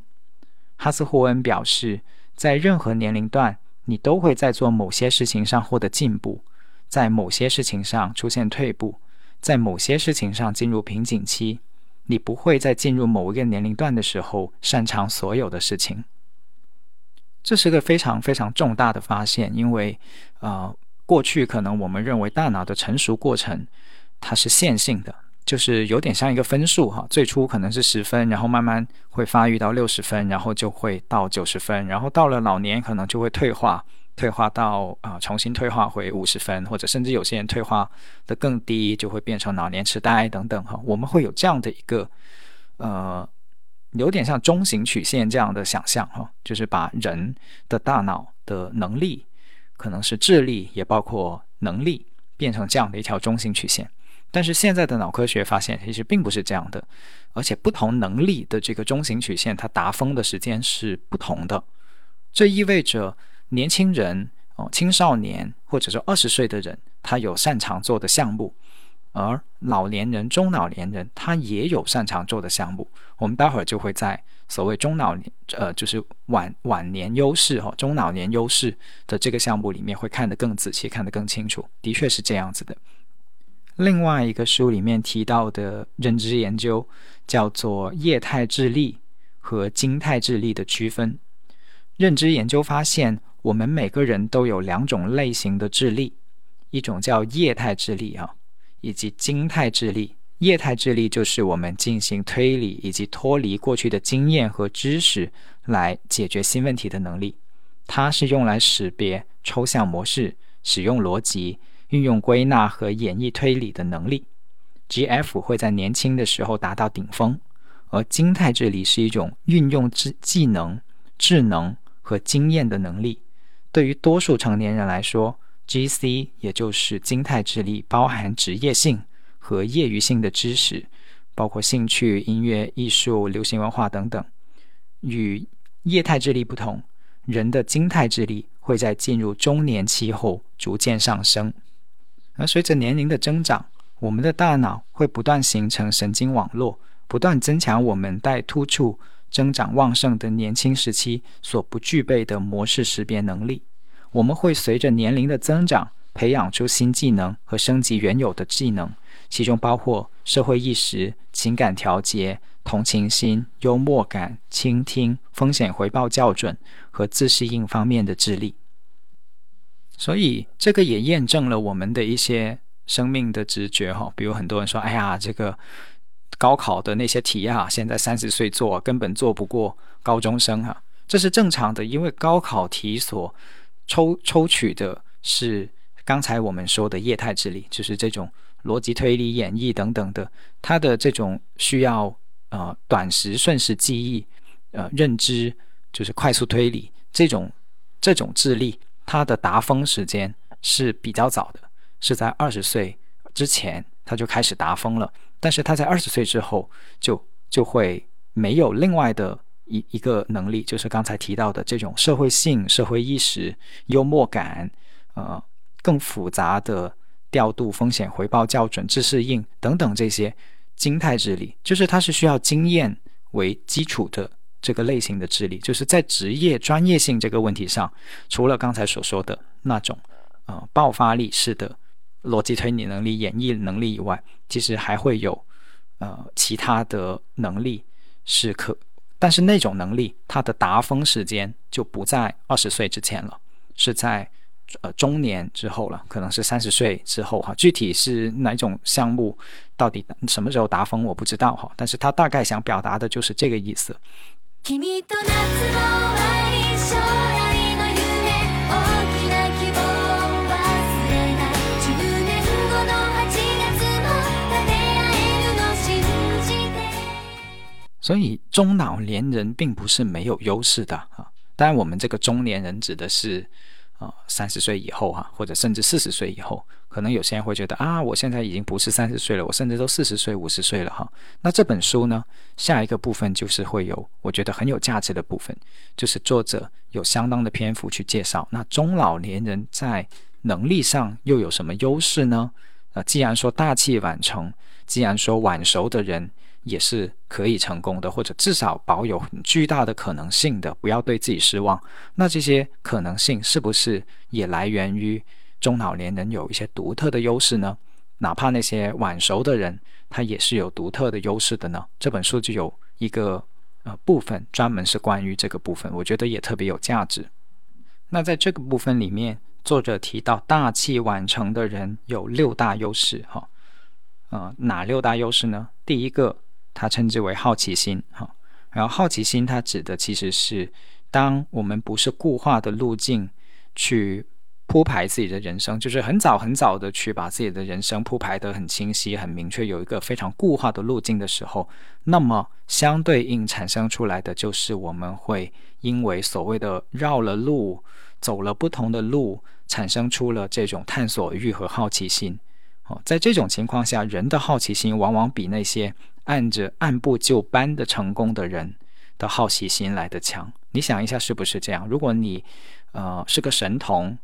哈斯霍恩表示，在任何年龄段，你都会在做某些事情上获得进步，在某些事情上出现退步，在某些事情上进入瓶颈期。你不会在进入某一个年龄段的时候擅长所有的事情，这是个非常非常重大的发现。因为，呃，过去可能我们认为大脑的成熟过程它是线性的，就是有点像一个分数哈，最初可能是十分，然后慢慢会发育到六十分，然后就会到九十分，然后到了老年可能就会退化，退化到啊重新退化回五十分，或者甚至有些人退化的更低，就会变成老年痴呆等等哈。我们会有这样的一个呃，有点像中型曲线这样的想象哈，就是把人的大脑的能力，可能是智力，也包括能力，变成这样的一条中型曲线。但是现在的脑科学发现，其实并不是这样的，而且不同能力的这个中型曲线，它达峰的时间是不同的。这意味着年轻人、哦青少年或者说二十岁的人，他有擅长做的项目；而老年人、中老年人，他也有擅长做的项目。我们待会儿就会在所谓中老年，呃，就是晚晚年优势哈，中老年优势的这个项目里面，会看得更仔细，看得更清楚。的确是这样子的。另外一个书里面提到的认知研究叫做液态智力和晶态智力的区分。认知研究发现，我们每个人都有两种类型的智力，一种叫液态智力啊，以及晶态智力。液态智力就是我们进行推理以及脱离过去的经验和知识来解决新问题的能力，它是用来识别抽象模式、使用逻辑。运用归纳和演绎推理的能力，G.F 会在年轻的时候达到顶峰，而晶态智力是一种运用智技能、智能和经验的能力。对于多数成年人来说，G.C 也就是晶态智力，包含职业性和业余性的知识，包括兴趣、音乐、艺术、流行文化等等。与液态智力不同，人的晶态智力会在进入中年期后逐渐上升。而随着年龄的增长，我们的大脑会不断形成神经网络，不断增强我们在突触、增长旺盛的年轻时期所不具备的模式识别能力。我们会随着年龄的增长，培养出新技能和升级原有的技能，其中包括社会意识、情感调节、同情心、幽默感、倾听、风险回报校准和自适应方面的智力。所以这个也验证了我们的一些生命的直觉哈，比如很多人说：“哎呀，这个高考的那些题啊，现在三十岁做根本做不过高中生哈。”这是正常的，因为高考题所抽抽取的是刚才我们说的液态智力，就是这种逻辑推理、演绎等等的，它的这种需要呃短时瞬时记忆、呃认知，就是快速推理这种这种智力。他的达峰时间是比较早的，是在二十岁之前他就开始达峰了。但是他在二十岁之后就就会没有另外的一一个能力，就是刚才提到的这种社会性、社会意识、幽默感，呃，更复杂的调度、风险回报校准、自适应等等这些精态智力，就是它是需要经验为基础的。这个类型的智力，就是在职业专业性这个问题上，除了刚才所说的那种呃爆发力式的逻辑推理能力、演绎能力以外，其实还会有呃其他的能力是可，但是那种能力它的达峰时间就不在二十岁之前了，是在呃中年之后了，可能是三十岁之后哈。具体是哪种项目，到底什么时候达峰我不知道哈，但是他大概想表达的就是这个意思。所以中老年人并不是没有优势的啊，当然我们这个中年人指的是。啊，三十岁以后哈，或者甚至四十岁以后，可能有些人会觉得啊，我现在已经不是三十岁了，我甚至都四十岁、五十岁了哈。那这本书呢，下一个部分就是会有我觉得很有价值的部分，就是作者有相当的篇幅去介绍，那中老年人在能力上又有什么优势呢？啊，既然说大器晚成，既然说晚熟的人。也是可以成功的，或者至少保有很巨大的可能性的，不要对自己失望。那这些可能性是不是也来源于中老年人有一些独特的优势呢？哪怕那些晚熟的人，他也是有独特的优势的呢？这本书就有一个呃部分专门是关于这个部分，我觉得也特别有价值。那在这个部分里面，作者提到大器晚成的人有六大优势，哈。呃，哪六大优势呢？第一个，它称之为好奇心，哈。然后好奇心它指的其实是，当我们不是固化的路径去铺排自己的人生，就是很早很早的去把自己的人生铺排得很清晰、很明确，有一个非常固化的路径的时候，那么相对应产生出来的就是我们会因为所谓的绕了路、走了不同的路，产生出了这种探索欲和好奇心。哦，在这种情况下，人的好奇心往往比那些按着按部就班的成功的人的好奇心来的强。你想一下，是不是这样？如果你，呃，是个神童，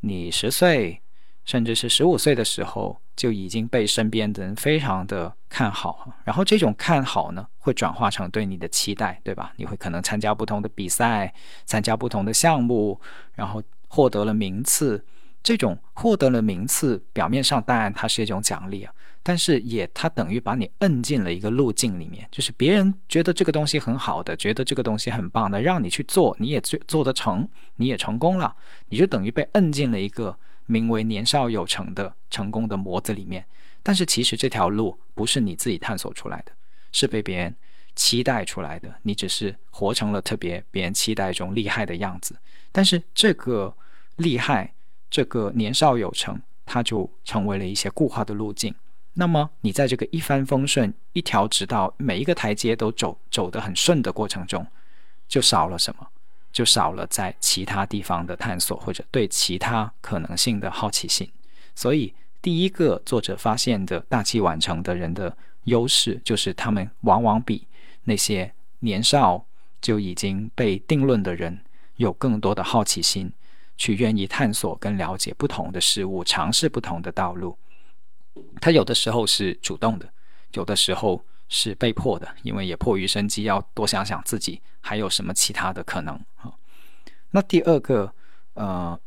你十岁，甚至是十五岁的时候，就已经被身边的人非常的看好，然后这种看好呢，会转化成对你的期待，对吧？你会可能参加不同的比赛，参加不同的项目，然后获得了名次。这种获得了名次，表面上当然它是一种奖励啊，但是也它等于把你摁进了一个路径里面，就是别人觉得这个东西很好的，觉得这个东西很棒的，让你去做，你也做做得成，你也成功了，你就等于被摁进了一个名为年少有成的成功的模子里面。但是其实这条路不是你自己探索出来的，是被别人期待出来的，你只是活成了特别别人期待中厉害的样子。但是这个厉害。这个年少有成，它就成为了一些固化的路径。那么，你在这个一帆风顺、一条直道、每一个台阶都走走得很顺的过程中，就少了什么？就少了在其他地方的探索，或者对其他可能性的好奇心。所以，第一个作者发现的大器晚成的人的优势，就是他们往往比那些年少就已经被定论的人有更多的好奇心。去愿意探索跟了解不同的事物，尝试不同的道路。他有的时候是主动的，有的时候是被迫的，因为也迫于生计，要多想想自己还有什么其他的可能啊。那第二个，呃，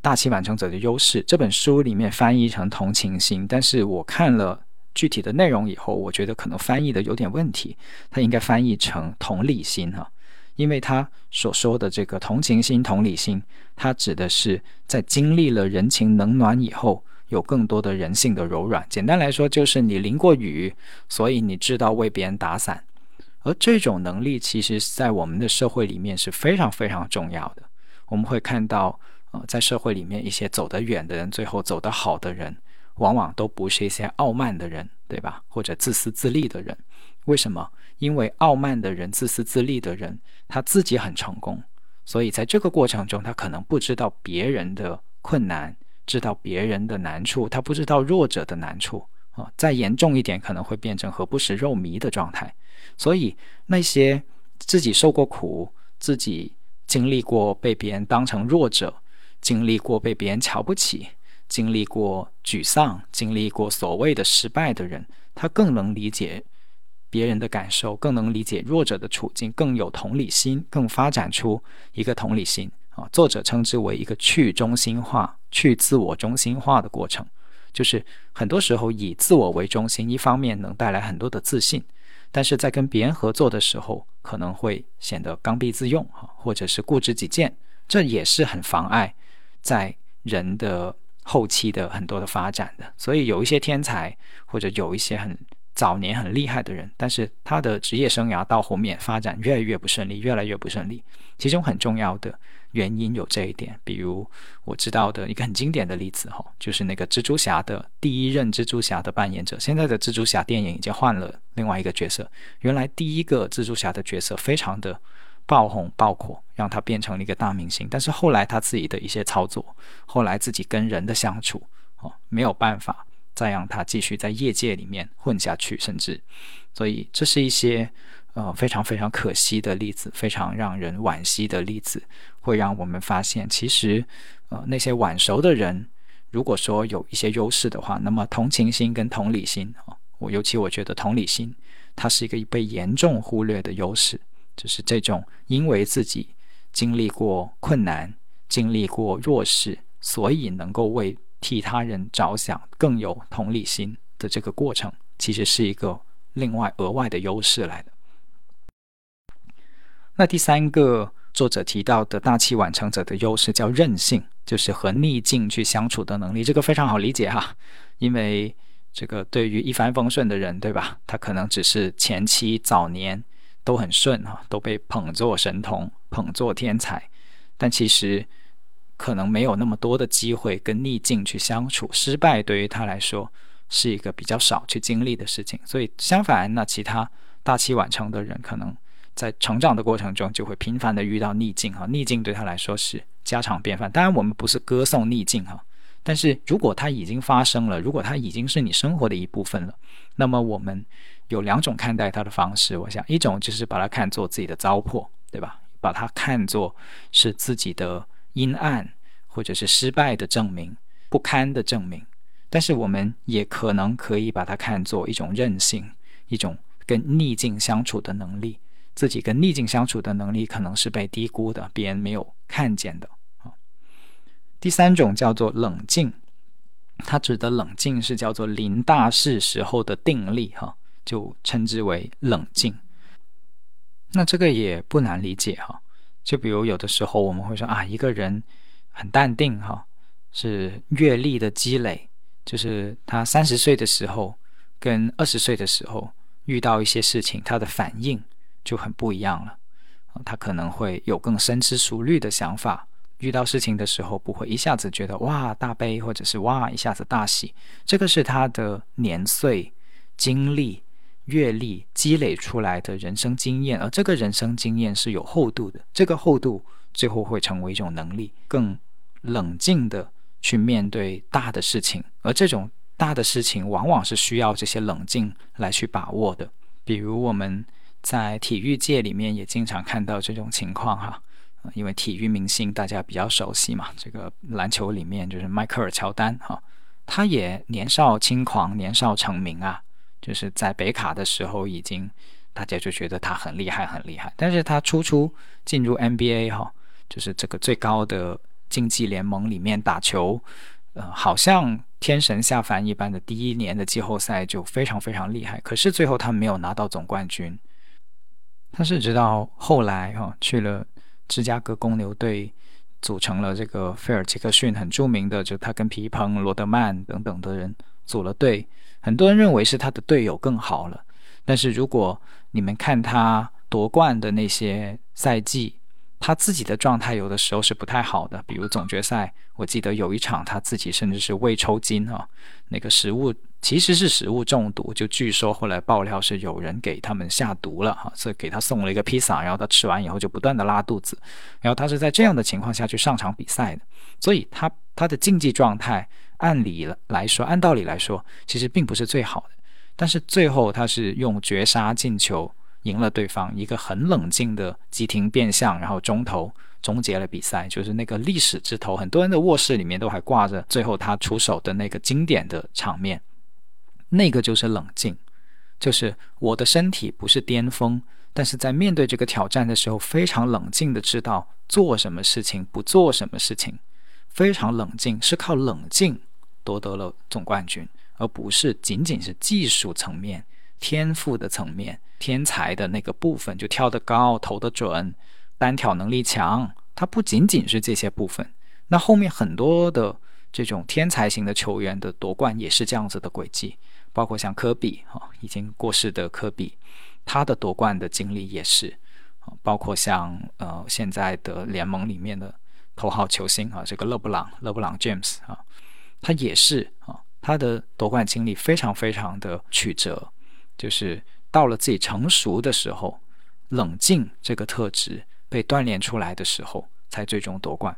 大器晚成者的优势，这本书里面翻译成同情心，但是我看了具体的内容以后，我觉得可能翻译的有点问题，它应该翻译成同理心哈。因为他所说的这个同情心、同理心，它指的是在经历了人情冷暖以后，有更多的人性的柔软。简单来说，就是你淋过雨，所以你知道为别人打伞。而这种能力，其实在我们的社会里面是非常非常重要的。我们会看到，呃，在社会里面一些走得远的人，最后走得好的人，往往都不是一些傲慢的人，对吧？或者自私自利的人。为什么？因为傲慢的人、自私自利的人，他自己很成功，所以在这个过程中，他可能不知道别人的困难，知道别人的难处，他不知道弱者的难处啊。再严重一点，可能会变成何不食肉糜的状态。所以那些自己受过苦、自己经历过被别人当成弱者、经历过被别人瞧不起、经历过沮丧、经历过所谓的失败的人，他更能理解。别人的感受更能理解弱者的处境，更有同理心，更发展出一个同理心啊。作者称之为一个去中心化、去自我中心化的过程，就是很多时候以自我为中心，一方面能带来很多的自信，但是在跟别人合作的时候，可能会显得刚愎自用啊，或者是固执己见，这也是很妨碍在人的后期的很多的发展的。所以有一些天才，或者有一些很。早年很厉害的人，但是他的职业生涯到后面发展越来越不顺利，越来越不顺利。其中很重要的原因有这一点，比如我知道的一个很经典的例子哈，就是那个蜘蛛侠的第一任蜘蛛侠的扮演者。现在的蜘蛛侠电影已经换了另外一个角色，原来第一个蜘蛛侠的角色非常的爆红爆火，让他变成了一个大明星。但是后来他自己的一些操作，后来自己跟人的相处哦，没有办法。再让他继续在业界里面混下去，甚至，所以这是一些呃非常非常可惜的例子，非常让人惋惜的例子，会让我们发现，其实呃那些晚熟的人，如果说有一些优势的话，那么同情心跟同理心啊，我尤其我觉得同理心，它是一个被严重忽略的优势，就是这种因为自己经历过困难，经历过弱势，所以能够为。替他人着想，更有同理心的这个过程，其实是一个另外额外的优势来的。那第三个作者提到的大器晚成者的优势叫韧性，就是和逆境去相处的能力。这个非常好理解哈，因为这个对于一帆风顺的人，对吧？他可能只是前期早年都很顺啊，都被捧作神童、捧作天才，但其实可能没有那么多的机会跟逆境去相处，失败对于他来说是一个比较少去经历的事情。所以相反，那其他大器晚成的人，可能在成长的过程中就会频繁的遇到逆境哈，逆境对他来说是家常便饭。当然，我们不是歌颂逆境哈。但是如果它已经发生了，如果它已经是你生活的一部分了，那么我们有两种看待它的方式。我想，一种就是把它看作自己的糟粕，对吧？把它看作是自己的阴暗或者是失败的证明、不堪的证明。但是我们也可能可以把它看作一种韧性，一种跟逆境相处的能力。自己跟逆境相处的能力可能是被低估的，别人没有看见的。第三种叫做冷静，它指的冷静是叫做临大事时候的定力，哈，就称之为冷静。那这个也不难理解，哈。就比如有的时候我们会说啊，一个人很淡定，哈，是阅历的积累，就是他三十岁的时候跟二十岁的时候遇到一些事情，他的反应就很不一样了，他可能会有更深思熟虑的想法。遇到事情的时候，不会一下子觉得哇大悲，或者是哇一下子大喜，这个是他的年岁、经历、阅历积累出来的人生经验，而这个人生经验是有厚度的，这个厚度最后会成为一种能力，更冷静的去面对大的事情，而这种大的事情往往是需要这些冷静来去把握的。比如我们在体育界里面也经常看到这种情况哈。因为体育明星大家比较熟悉嘛，这个篮球里面就是迈克尔乔丹哈，他也年少轻狂，年少成名啊，就是在北卡的时候已经大家就觉得他很厉害很厉害，但是他初初进入 NBA 哈，就是这个最高的竞技联盟里面打球，呃，好像天神下凡一般的，第一年的季后赛就非常非常厉害，可是最后他没有拿到总冠军，他是直到后来哈去了。芝加哥公牛队组成了这个菲尔杰克逊很著名的，就他跟皮蓬、罗德曼等等的人组了队。很多人认为是他的队友更好了，但是如果你们看他夺冠的那些赛季，他自己的状态有的时候是不太好的。比如总决赛，我记得有一场他自己甚至是胃抽筋啊，那个食物。其实是食物中毒，就据说后来爆料是有人给他们下毒了哈，所以给他送了一个披萨，然后他吃完以后就不断的拉肚子，然后他是在这样的情况下去上场比赛的，所以他他的竞技状态按理来说，按道理来说，其实并不是最好的，但是最后他是用绝杀进球赢了对方，一个很冷静的急停变向，然后中投终结了比赛，就是那个历史之头，很多人的卧室里面都还挂着最后他出手的那个经典的场面。那个就是冷静，就是我的身体不是巅峰，但是在面对这个挑战的时候，非常冷静的知道做什么事情，不做什么事情，非常冷静，是靠冷静夺得了总冠军，而不是仅仅是技术层面、天赋的层面、天才的那个部分，就跳得高、投得准、单挑能力强，它不仅仅是这些部分，那后面很多的这种天才型的球员的夺冠也是这样子的轨迹。包括像科比哈，已经过世的科比，他的夺冠的经历也是啊。包括像呃现在的联盟里面的头号球星啊，这个勒布朗勒布朗 James 啊，他也是啊，他的夺冠经历非常非常的曲折，就是到了自己成熟的时候，冷静这个特质被锻炼出来的时候，才最终夺冠。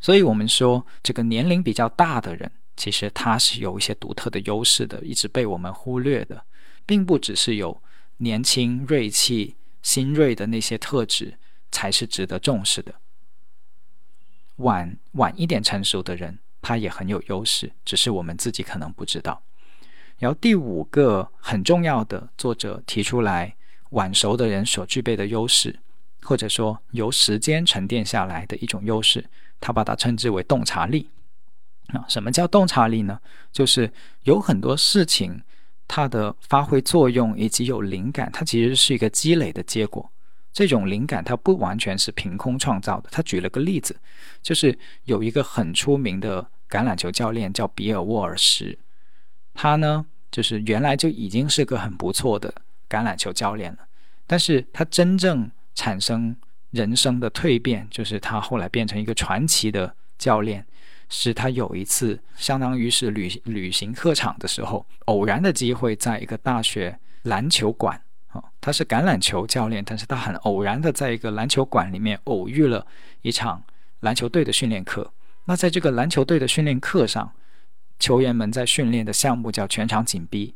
所以我们说，这个年龄比较大的人。其实他是有一些独特的优势的，一直被我们忽略的，并不只是有年轻、锐气、新锐的那些特质才是值得重视的。晚晚一点成熟的人，他也很有优势，只是我们自己可能不知道。然后第五个很重要的作者提出来，晚熟的人所具备的优势，或者说由时间沉淀下来的一种优势，他把它称之为洞察力。啊，什么叫洞察力呢？就是有很多事情，它的发挥作用以及有灵感，它其实是一个积累的结果。这种灵感它不完全是凭空创造的。他举了个例子，就是有一个很出名的橄榄球教练叫比尔沃尔什，他呢，就是原来就已经是个很不错的橄榄球教练了，但是他真正产生人生的蜕变，就是他后来变成一个传奇的教练，是他有一次相当于是旅旅行客场的时候，偶然的机会，在一个大学篮球馆啊，他是橄榄球教练，但是他很偶然的在一个篮球馆里面偶遇了一场篮球队的训练课。那在这个篮球队的训练课上，球员们在训练的项目叫全场紧逼，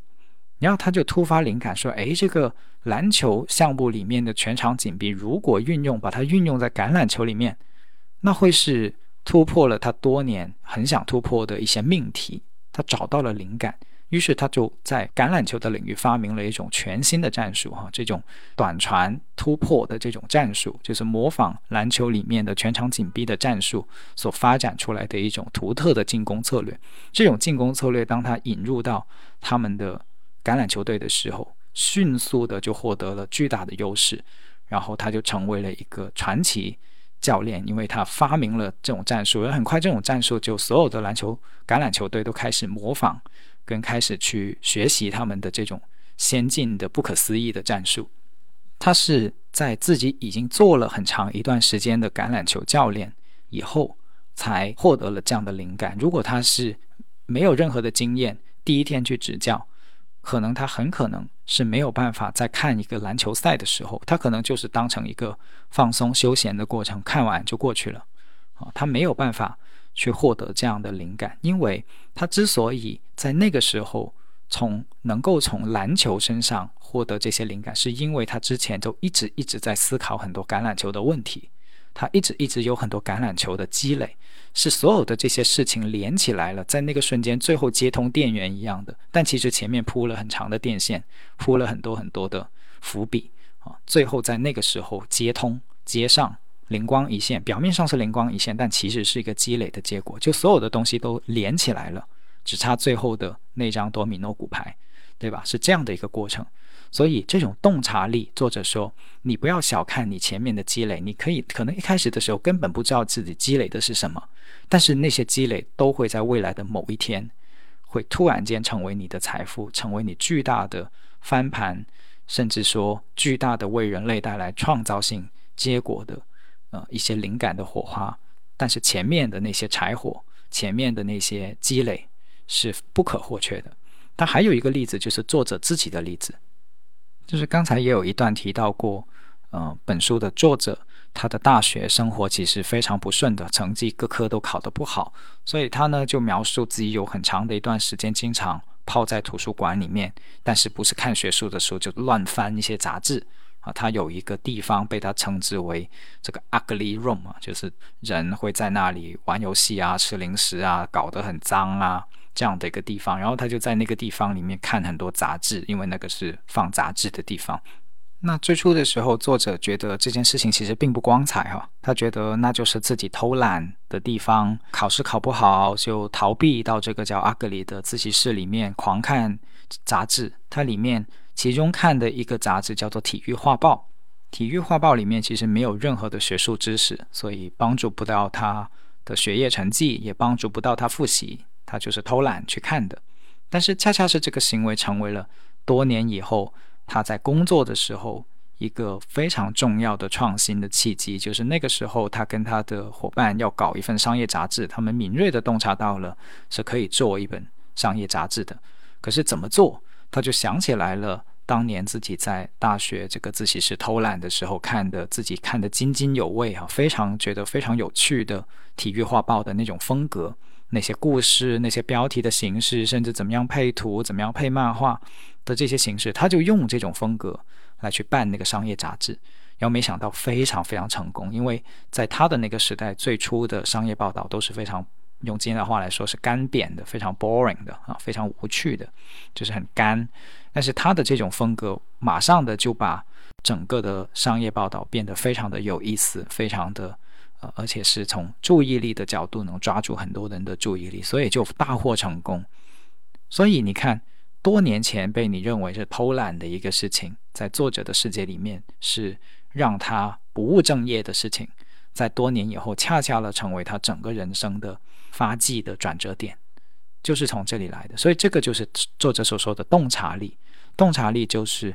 然后他就突发灵感说：“哎，这个篮球项目里面的全场紧逼，如果运用把它运用在橄榄球里面，那会是突破了他多年很想突破的一些命题。”他找到了灵感。于是他就在橄榄球的领域发明了一种全新的战术，哈，这种短传突破的这种战术，就是模仿篮球里面的全场紧逼的战术所发展出来的一种独特的进攻策略。这种进攻策略，当他引入到他们的橄榄球队的时候，迅速的就获得了巨大的优势，然后他就成为了一个传奇教练，因为他发明了这种战术，而很快这种战术就所有的篮球橄榄球队都开始模仿。跟开始去学习他们的这种先进的、不可思议的战术，他是在自己已经做了很长一段时间的橄榄球教练以后，才获得了这样的灵感。如果他是没有任何的经验，第一天去执教，可能他很可能是没有办法在看一个篮球赛的时候，他可能就是当成一个放松休闲的过程，看完就过去了。啊，他没有办法。去获得这样的灵感，因为他之所以在那个时候从能够从篮球身上获得这些灵感，是因为他之前就一直一直在思考很多橄榄球的问题，他一直一直有很多橄榄球的积累，是所有的这些事情连起来了，在那个瞬间最后接通电源一样的，但其实前面铺了很长的电线，铺了很多很多的伏笔啊，最后在那个时候接通接上。灵光一现，表面上是灵光一现，但其实是一个积累的结果。就所有的东西都连起来了，只差最后的那张多米诺骨牌，对吧？是这样的一个过程。所以这种洞察力，作者说，你不要小看你前面的积累，你可以可能一开始的时候根本不知道自己积累的是什么，但是那些积累都会在未来的某一天，会突然间成为你的财富，成为你巨大的翻盘，甚至说巨大的为人类带来创造性结果的。呃，一些灵感的火花，但是前面的那些柴火，前面的那些积累是不可或缺的。但还有一个例子，就是作者自己的例子，就是刚才也有一段提到过，呃，本书的作者他的大学生活其实非常不顺的，成绩各科都考得不好，所以他呢就描述自己有很长的一段时间经常泡在图书馆里面，但是不是看学术的书，就乱翻一些杂志。啊，他有一个地方被他称之为这个 ugly room 啊，就是人会在那里玩游戏啊、吃零食啊、搞得很脏啊这样的一个地方。然后他就在那个地方里面看很多杂志，因为那个是放杂志的地方。那最初的时候，作者觉得这件事情其实并不光彩哈，他觉得那就是自己偷懒的地方，考试考不好就逃避到这个叫阿格里的自习室里面狂看杂志，它里面。其中看的一个杂志叫做《体育画报》，《体育画报》里面其实没有任何的学术知识，所以帮助不到他的学业成绩，也帮助不到他复习，他就是偷懒去看的。但是恰恰是这个行为成为了多年以后他在工作的时候一个非常重要的创新的契机，就是那个时候他跟他的伙伴要搞一份商业杂志，他们敏锐的洞察到了是可以做一本商业杂志的，可是怎么做？他就想起来了，当年自己在大学这个自习室偷懒的时候看的，自己看的津津有味啊，非常觉得非常有趣的体育画报的那种风格，那些故事、那些标题的形式，甚至怎么样配图、怎么样配漫画的这些形式，他就用这种风格来去办那个商业杂志，然后没想到非常非常成功，因为在他的那个时代，最初的商业报道都是非常。用今天的话来说是干瘪的，非常 boring 的啊，非常无趣的，就是很干。但是他的这种风格，马上的就把整个的商业报道变得非常的有意思，非常的呃，而且是从注意力的角度能抓住很多人的注意力，所以就大获成功。所以你看，多年前被你认为是偷懒的一个事情，在作者的世界里面是让他不务正业的事情，在多年以后，恰恰了成为他整个人生的。发迹的转折点，就是从这里来的。所以这个就是作者所说的洞察力。洞察力就是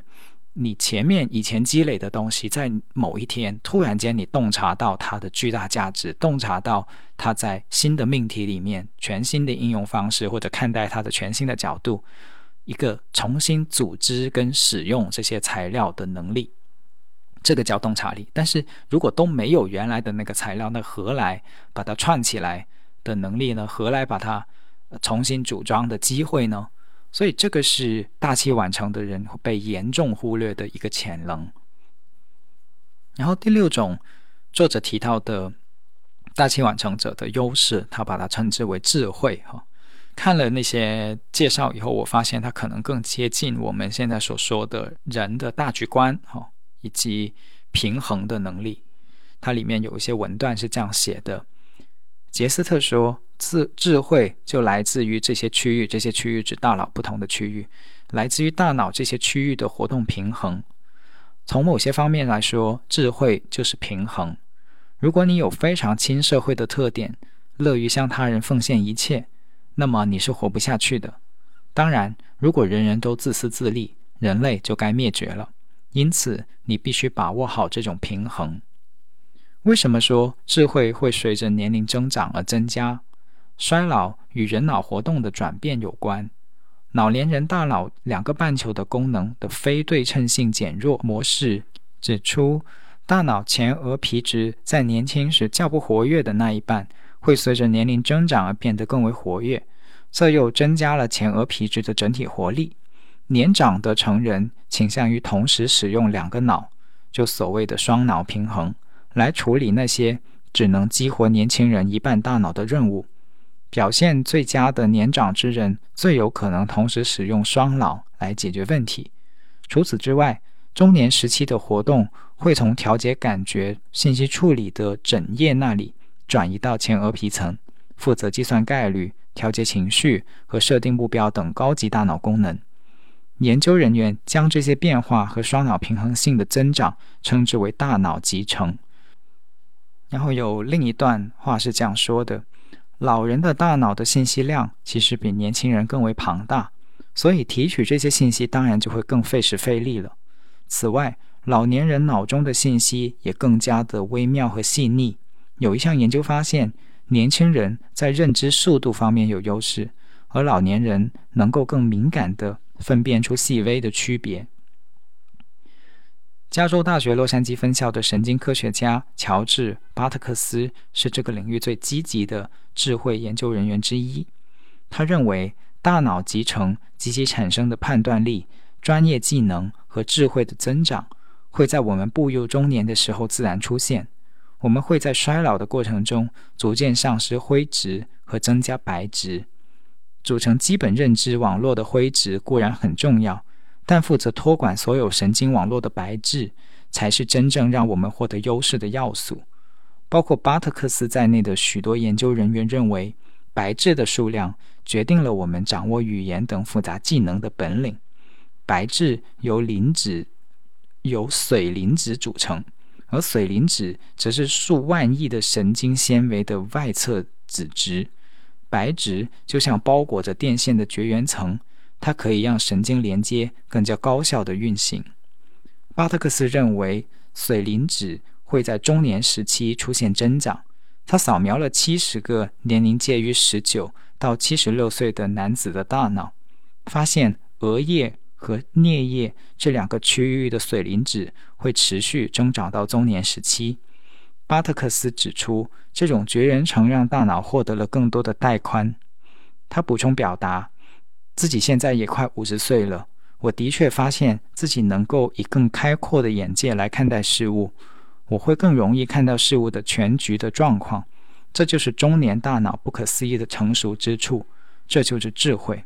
你前面以前积累的东西，在某一天突然间你洞察到它的巨大价值，洞察到它在新的命题里面全新的应用方式，或者看待它的全新的角度，一个重新组织跟使用这些材料的能力。这个叫洞察力，但是如果都没有原来的那个材料，那何来把它串起来的能力呢？何来把它重新组装的机会呢？所以这个是大器晚成的人被严重忽略的一个潜能。然后第六种，作者提到的大器晚成者的优势，他把它称之为智慧。哈，看了那些介绍以后，我发现它可能更接近我们现在所说的人的大局观。哈。以及平衡的能力，它里面有一些文段是这样写的：杰斯特说，智智慧就来自于这些区域，这些区域指大脑不同的区域，来自于大脑这些区域的活动平衡。从某些方面来说，智慧就是平衡。如果你有非常亲社会的特点，乐于向他人奉献一切，那么你是活不下去的。当然，如果人人都自私自利，人类就该灭绝了。因此，你必须把握好这种平衡。为什么说智慧会随着年龄增长而增加？衰老与人脑活动的转变有关。老年人大脑两个半球的功能的非对称性减弱模式指出，大脑前额皮质在年轻时较不活跃的那一半，会随着年龄增长而变得更为活跃，这又增加了前额皮质的整体活力。年长的成人倾向于同时使用两个脑，就所谓的双脑平衡，来处理那些只能激活年轻人一半大脑的任务。表现最佳的年长之人最有可能同时使用双脑来解决问题。除此之外，中年时期的活动会从调节感觉、信息处理的枕叶那里转移到前额皮层，负责计算概率、调节情绪和设定目标等高级大脑功能。研究人员将这些变化和双脑平衡性的增长称之为大脑集成。然后有另一段话是这样说的：老人的大脑的信息量其实比年轻人更为庞大，所以提取这些信息当然就会更费时费力了。此外，老年人脑中的信息也更加的微妙和细腻。有一项研究发现，年轻人在认知速度方面有优势，而老年人能够更敏感地。分辨出细微的区别。加州大学洛杉矶分校的神经科学家乔治·巴特克斯是这个领域最积极的智慧研究人员之一。他认为，大脑集成及其产生的判断力、专业技能和智慧的增长，会在我们步入中年的时候自然出现。我们会在衰老的过程中逐渐丧失灰质和增加白质。组成基本认知网络的灰质固然很重要，但负责托管所有神经网络的白质，才是真正让我们获得优势的要素。包括巴特克斯在内的许多研究人员认为，白质的数量决定了我们掌握语言等复杂技能的本领。白质由磷脂、由水磷脂组成，而水磷脂则是数万亿的神经纤维的外侧脂质。白质就像包裹着电线的绝缘层，它可以让神经连接更加高效的运行。巴特克斯认为，水磷脂会在中年时期出现增长。他扫描了七十个年龄介于十九到七十六岁的男子的大脑，发现额叶和颞叶这两个区域的水磷脂会持续增长到中年时期。巴特克斯指出，这种绝缘层让大脑获得了更多的带宽。他补充表达，自己现在也快五十岁了，我的确发现自己能够以更开阔的眼界来看待事物，我会更容易看到事物的全局的状况。这就是中年大脑不可思议的成熟之处，这就是智慧。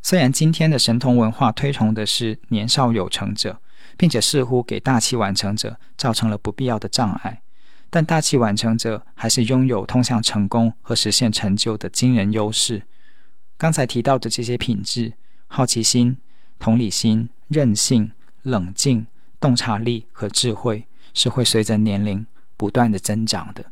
虽然今天的神童文化推崇的是年少有成者，并且似乎给大器晚成者造成了不必要的障碍。但大器晚成者还是拥有通向成功和实现成就的惊人优势。刚才提到的这些品质——好奇心、同理心、韧性、冷静、洞察力和智慧，是会随着年龄不断的增长的。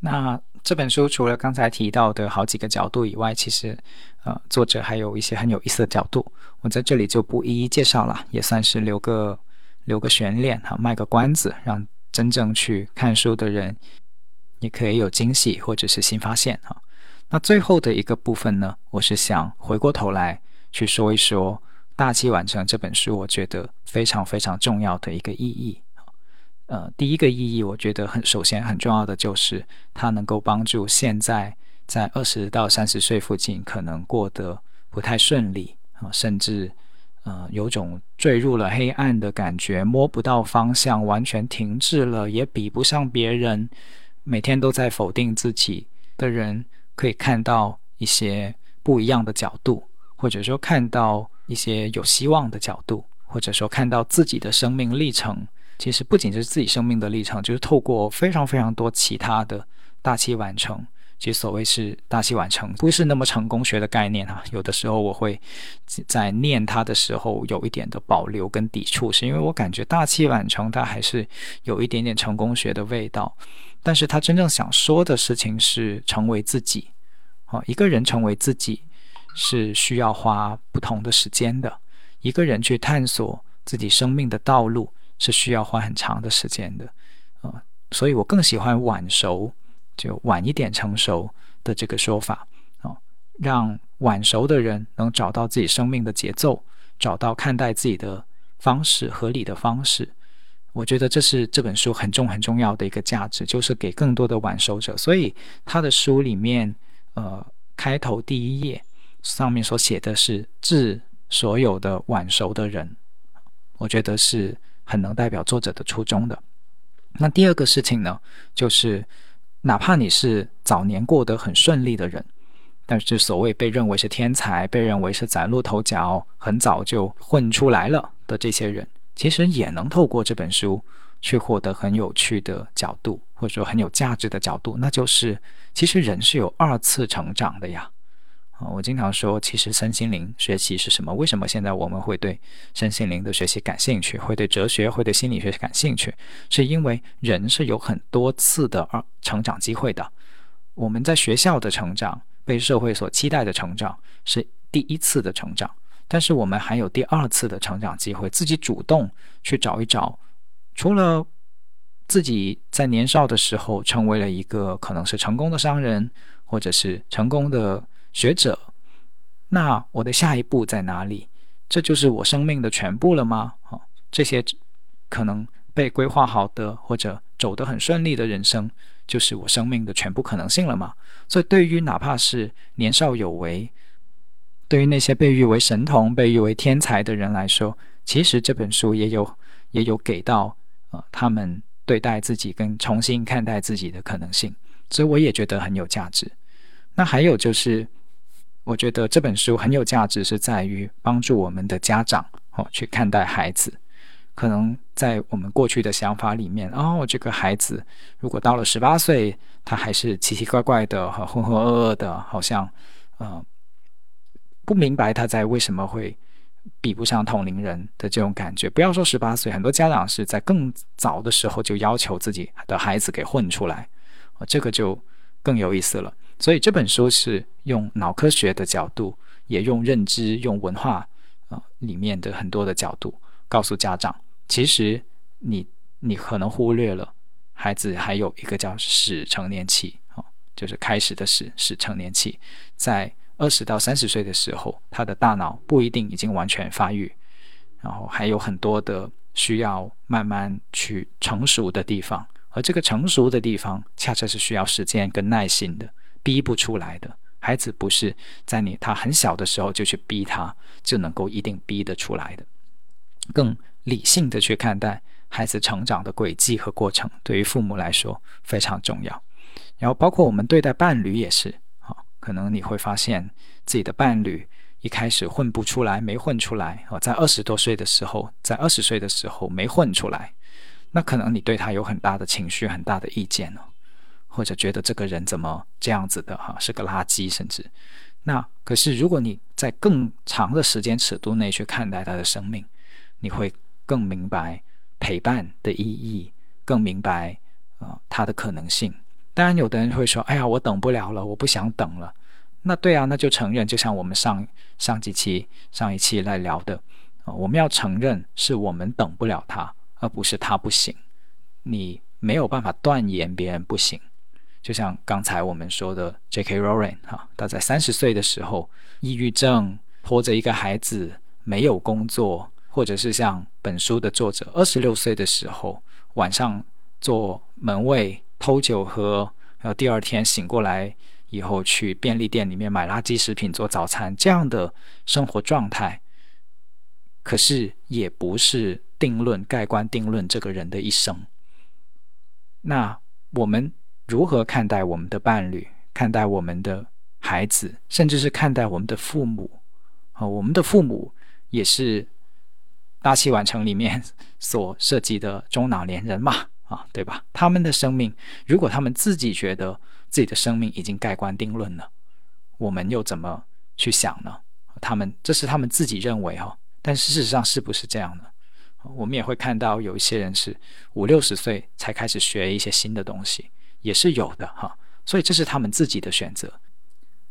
那这本书除了刚才提到的好几个角度以外，其实，呃，作者还有一些很有意思的角度，我在这里就不一一介绍了，也算是留个留个悬念哈，卖个关子，让真正去看书的人也可以有惊喜或者是新发现哈。那最后的一个部分呢，我是想回过头来去说一说《大器晚成》这本书，我觉得非常非常重要的一个意义。呃，第一个意义，我觉得很首先很重要的就是它能够帮助现在在二十到三十岁附近可能过得不太顺利啊，甚至呃有种坠入了黑暗的感觉，摸不到方向，完全停滞了，也比不上别人，每天都在否定自己的人，可以看到一些不一样的角度，或者说看到一些有希望的角度，或者说看到自己的生命历程。其实不仅是自己生命的历程，就是透过非常非常多其他的大器晚成。其实所谓是大器晚成，不是那么成功学的概念哈。有的时候我会在念它的时候有一点的保留跟抵触，是因为我感觉大器晚成它还是有一点点成功学的味道。但是他真正想说的事情是成为自己。哦，一个人成为自己是需要花不同的时间的。一个人去探索自己生命的道路。是需要花很长的时间的，啊，所以我更喜欢晚熟，就晚一点成熟的这个说法，啊，让晚熟的人能找到自己生命的节奏，找到看待自己的方式，合理的方式。我觉得这是这本书很重很重要的一个价值，就是给更多的晚熟者。所以他的书里面，呃，开头第一页上面所写的是致所有的晚熟的人，我觉得是。很能代表作者的初衷的。那第二个事情呢，就是哪怕你是早年过得很顺利的人，但是所谓被认为是天才、被认为是崭露头角、很早就混出来了的这些人，其实也能透过这本书去获得很有趣的角度，或者说很有价值的角度，那就是其实人是有二次成长的呀。啊，我经常说，其实身心灵学习是什么？为什么现在我们会对身心灵的学习感兴趣，会对哲学、会对心理学感兴趣？是因为人是有很多次的二成长机会的。我们在学校的成长，被社会所期待的成长，是第一次的成长。但是我们还有第二次的成长机会，自己主动去找一找。除了自己在年少的时候成为了一个可能是成功的商人，或者是成功的。学者，那我的下一步在哪里？这就是我生命的全部了吗？啊，这些可能被规划好的或者走得很顺利的人生，就是我生命的全部可能性了吗？所以，对于哪怕是年少有为，对于那些被誉为神童、被誉为天才的人来说，其实这本书也有也有给到呃他们对待自己跟重新看待自己的可能性，所以我也觉得很有价值。那还有就是。我觉得这本书很有价值，是在于帮助我们的家长哦去看待孩子。可能在我们过去的想法里面，哦，这个孩子如果到了十八岁，他还是奇奇怪怪的、和浑浑噩噩的，好像呃不明白他在为什么会比不上同龄人的这种感觉。不要说十八岁，很多家长是在更早的时候就要求自己的孩子给混出来，啊，这个就更有意思了。所以这本书是用脑科学的角度，也用认知、用文化啊里面的很多的角度，告诉家长，其实你你可能忽略了，孩子还有一个叫始成年期，哦，就是开始的始始成年期，在二十到三十岁的时候，他的大脑不一定已经完全发育，然后还有很多的需要慢慢去成熟的地方，而这个成熟的地方，恰恰是需要时间跟耐心的。逼不出来的孩子，不是在你他很小的时候就去逼他，就能够一定逼得出来的。更理性的去看待孩子成长的轨迹和过程，对于父母来说非常重要。然后包括我们对待伴侣也是，啊，可能你会发现自己的伴侣一开始混不出来，没混出来，啊，在二十多岁的时候，在二十岁的时候没混出来，那可能你对他有很大的情绪，很大的意见哦。或者觉得这个人怎么这样子的哈，是个垃圾，甚至那可是如果你在更长的时间尺度内去看待他的生命，你会更明白陪伴的意义，更明白啊他的可能性，当然，有的人会说：“哎呀，我等不了了，我不想等了。”那对啊，那就承认，就像我们上上几期、上一期来聊的啊，我们要承认是我们等不了他，而不是他不行。你没有办法断言别人不行。就像刚才我们说的，J.K. Rowling 哈，他在三十岁的时候，抑郁症，拖着一个孩子，没有工作，或者是像本书的作者，二十六岁的时候，晚上做门卫。偷酒喝，然后第二天醒过来以后去便利店里面买垃圾食品做早餐，这样的生活状态，可是也不是定论、盖棺定论这个人的一生。那我们如何看待我们的伴侣，看待我们的孩子，甚至是看待我们的父母？啊，我们的父母也是大器晚成里面 所涉及的中老年人嘛？啊，对吧？他们的生命，如果他们自己觉得自己的生命已经盖棺定论了，我们又怎么去想呢？他们这是他们自己认为哈，但事实上是不是这样呢？我们也会看到有一些人是五六十岁才开始学一些新的东西，也是有的哈。所以这是他们自己的选择，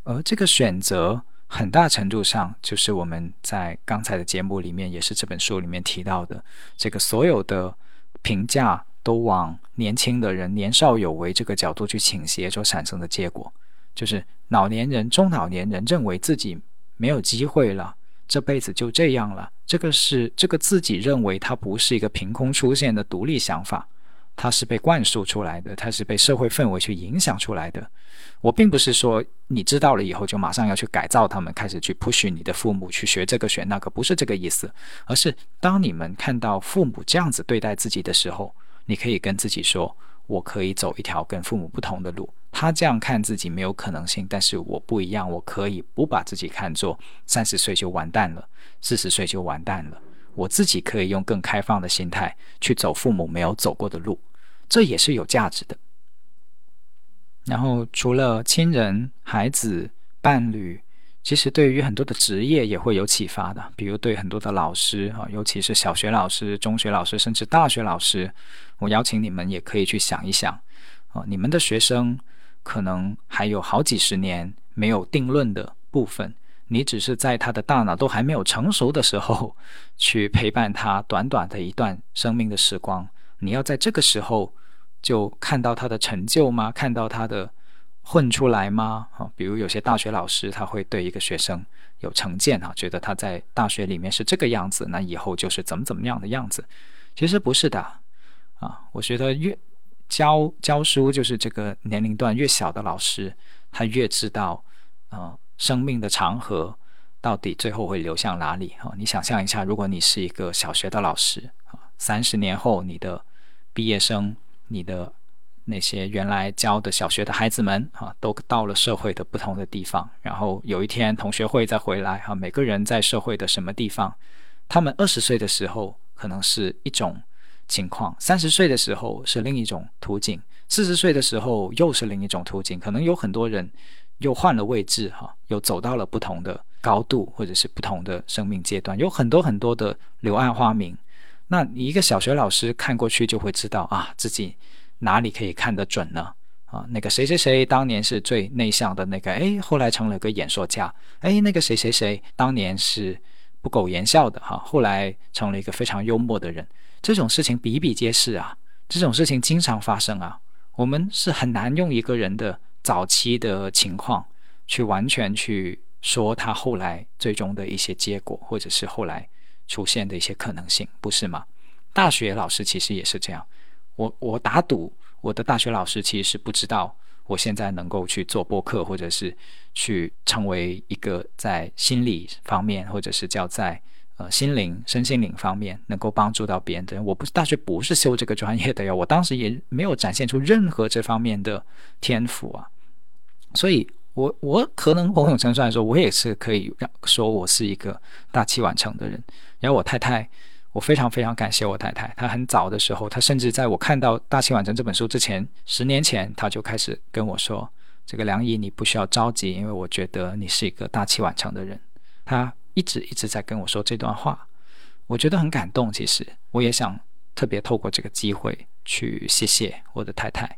而这个选择很大程度上就是我们在刚才的节目里面，也是这本书里面提到的这个所有的评价。都往年轻的人年少有为这个角度去倾斜所产生的结果，就是老年人、中老年人认为自己没有机会了，这辈子就这样了。这个是这个自己认为它不是一个凭空出现的独立想法，它是被灌输出来的，它是被社会氛围去影响出来的。我并不是说你知道了以后就马上要去改造他们，开始去 push 你的父母去学这个学那个，不是这个意思，而是当你们看到父母这样子对待自己的时候。你可以跟自己说：“我可以走一条跟父母不同的路。”他这样看自己没有可能性，但是我不一样，我可以不把自己看作三十岁就完蛋了，四十岁就完蛋了。我自己可以用更开放的心态去走父母没有走过的路，这也是有价值的。然后，除了亲人、孩子、伴侣。其实对于很多的职业也会有启发的，比如对很多的老师啊，尤其是小学老师、中学老师，甚至大学老师，我邀请你们也可以去想一想啊，你们的学生可能还有好几十年没有定论的部分，你只是在他的大脑都还没有成熟的时候去陪伴他短短的一段生命的时光，你要在这个时候就看到他的成就吗？看到他的？混出来吗？啊，比如有些大学老师，他会对一个学生有成见啊，觉得他在大学里面是这个样子，那以后就是怎么怎么样的样子。其实不是的啊，我觉得越教教书，就是这个年龄段越小的老师，他越知道啊，生命的长河到底最后会流向哪里啊？你想象一下，如果你是一个小学的老师，三十年后你的毕业生，你的。那些原来教的小学的孩子们啊，都到了社会的不同的地方。然后有一天同学会再回来哈，每个人在社会的什么地方？他们二十岁的时候可能是一种情况，三十岁的时候是另一种途径，四十岁的时候又是另一种途径。可能有很多人又换了位置哈，又走到了不同的高度，或者是不同的生命阶段，有很多很多的柳暗花明。那你一个小学老师看过去就会知道啊，自己。哪里可以看得准呢？啊，那个谁谁谁当年是最内向的那个，哎，后来成了个演说家。哎，那个谁谁谁当年是不苟言笑的，哈，后来成了一个非常幽默的人。这种事情比比皆是啊，这种事情经常发生啊。我们是很难用一个人的早期的情况去完全去说他后来最终的一些结果，或者是后来出现的一些可能性，不是吗？大学老师其实也是这样。我我打赌，我的大学老师其实是不知道我现在能够去做播客，或者是去成为一个在心理方面，或者是叫在呃心灵、身心灵方面能够帮助到别人的人。我不是大学不是修这个专业的呀，我当时也没有展现出任何这方面的天赋啊。所以，我我可能某种程度来说，我也是可以让说我是一个大器晚成的人。然后我太太。我非常非常感谢我太太，她很早的时候，她甚至在我看到《大器晚成》这本书之前，十年前，她就开始跟我说：“这个梁姨，你不需要着急，因为我觉得你是一个大器晚成的人。”她一直一直在跟我说这段话，我觉得很感动。其实，我也想特别透过这个机会去谢谢我的太太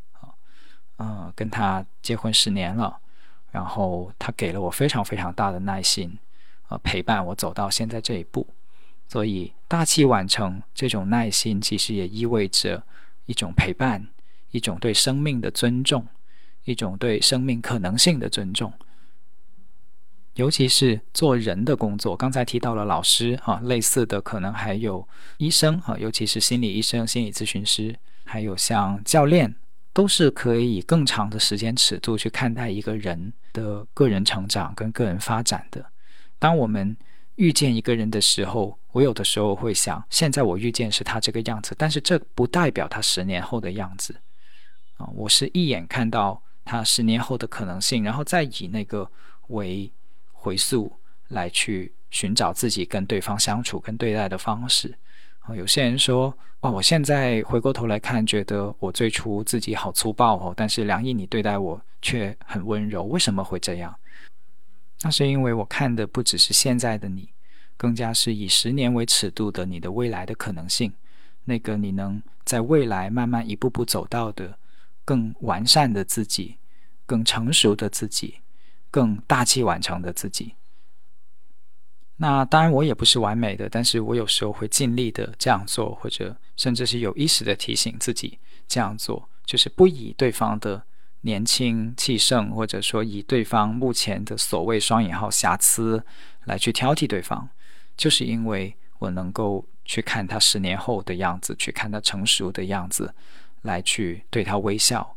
嗯，跟他结婚十年了，然后他给了我非常非常大的耐心，呃，陪伴我走到现在这一步。所以，大器晚成这种耐心，其实也意味着一种陪伴，一种对生命的尊重，一种对生命可能性的尊重。尤其是做人的工作，刚才提到了老师啊，类似的可能还有医生啊，尤其是心理医生、心理咨询师，还有像教练，都是可以以更长的时间尺度去看待一个人的个人成长跟个人发展的。当我们遇见一个人的时候，我有的时候会想，现在我遇见是他这个样子，但是这不代表他十年后的样子啊。我是一眼看到他十年后的可能性，然后再以那个为。回溯来去寻找自己跟对方相处跟对待的方式啊，有些人说哇，我现在回过头来看，觉得我最初自己好粗暴哦，但是梁毅你对待我却很温柔，为什么会这样？那是因为我看的不只是现在的你，更加是以十年为尺度的你的未来的可能性，那个你能在未来慢慢一步步走到的更完善的自己，更成熟的自己。更大器晚成的自己。那当然，我也不是完美的，但是我有时候会尽力的这样做，或者甚至是有意识的提醒自己这样做，就是不以对方的年轻气盛，或者说以对方目前的所谓双引号瑕疵来去挑剔对方，就是因为我能够去看他十年后的样子，去看他成熟的样子，来去对他微笑。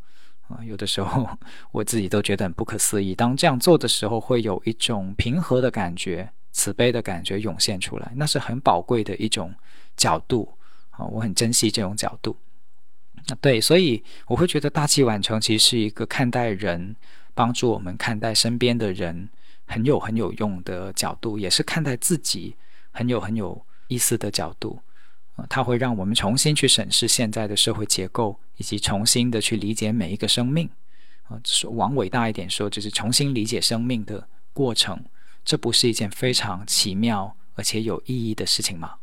啊，有的时候我自己都觉得很不可思议。当这样做的时候，会有一种平和的感觉、慈悲的感觉涌现出来，那是很宝贵的一种角度啊！我很珍惜这种角度。啊，对，所以我会觉得大器晚成其实是一个看待人、帮助我们看待身边的人很有很有用的角度，也是看待自己很有很有意思的角度。它会让我们重新去审视现在的社会结构，以及重新的去理解每一个生命。啊，往伟大一点说，就是重新理解生命的过程。这不是一件非常奇妙而且有意义的事情吗？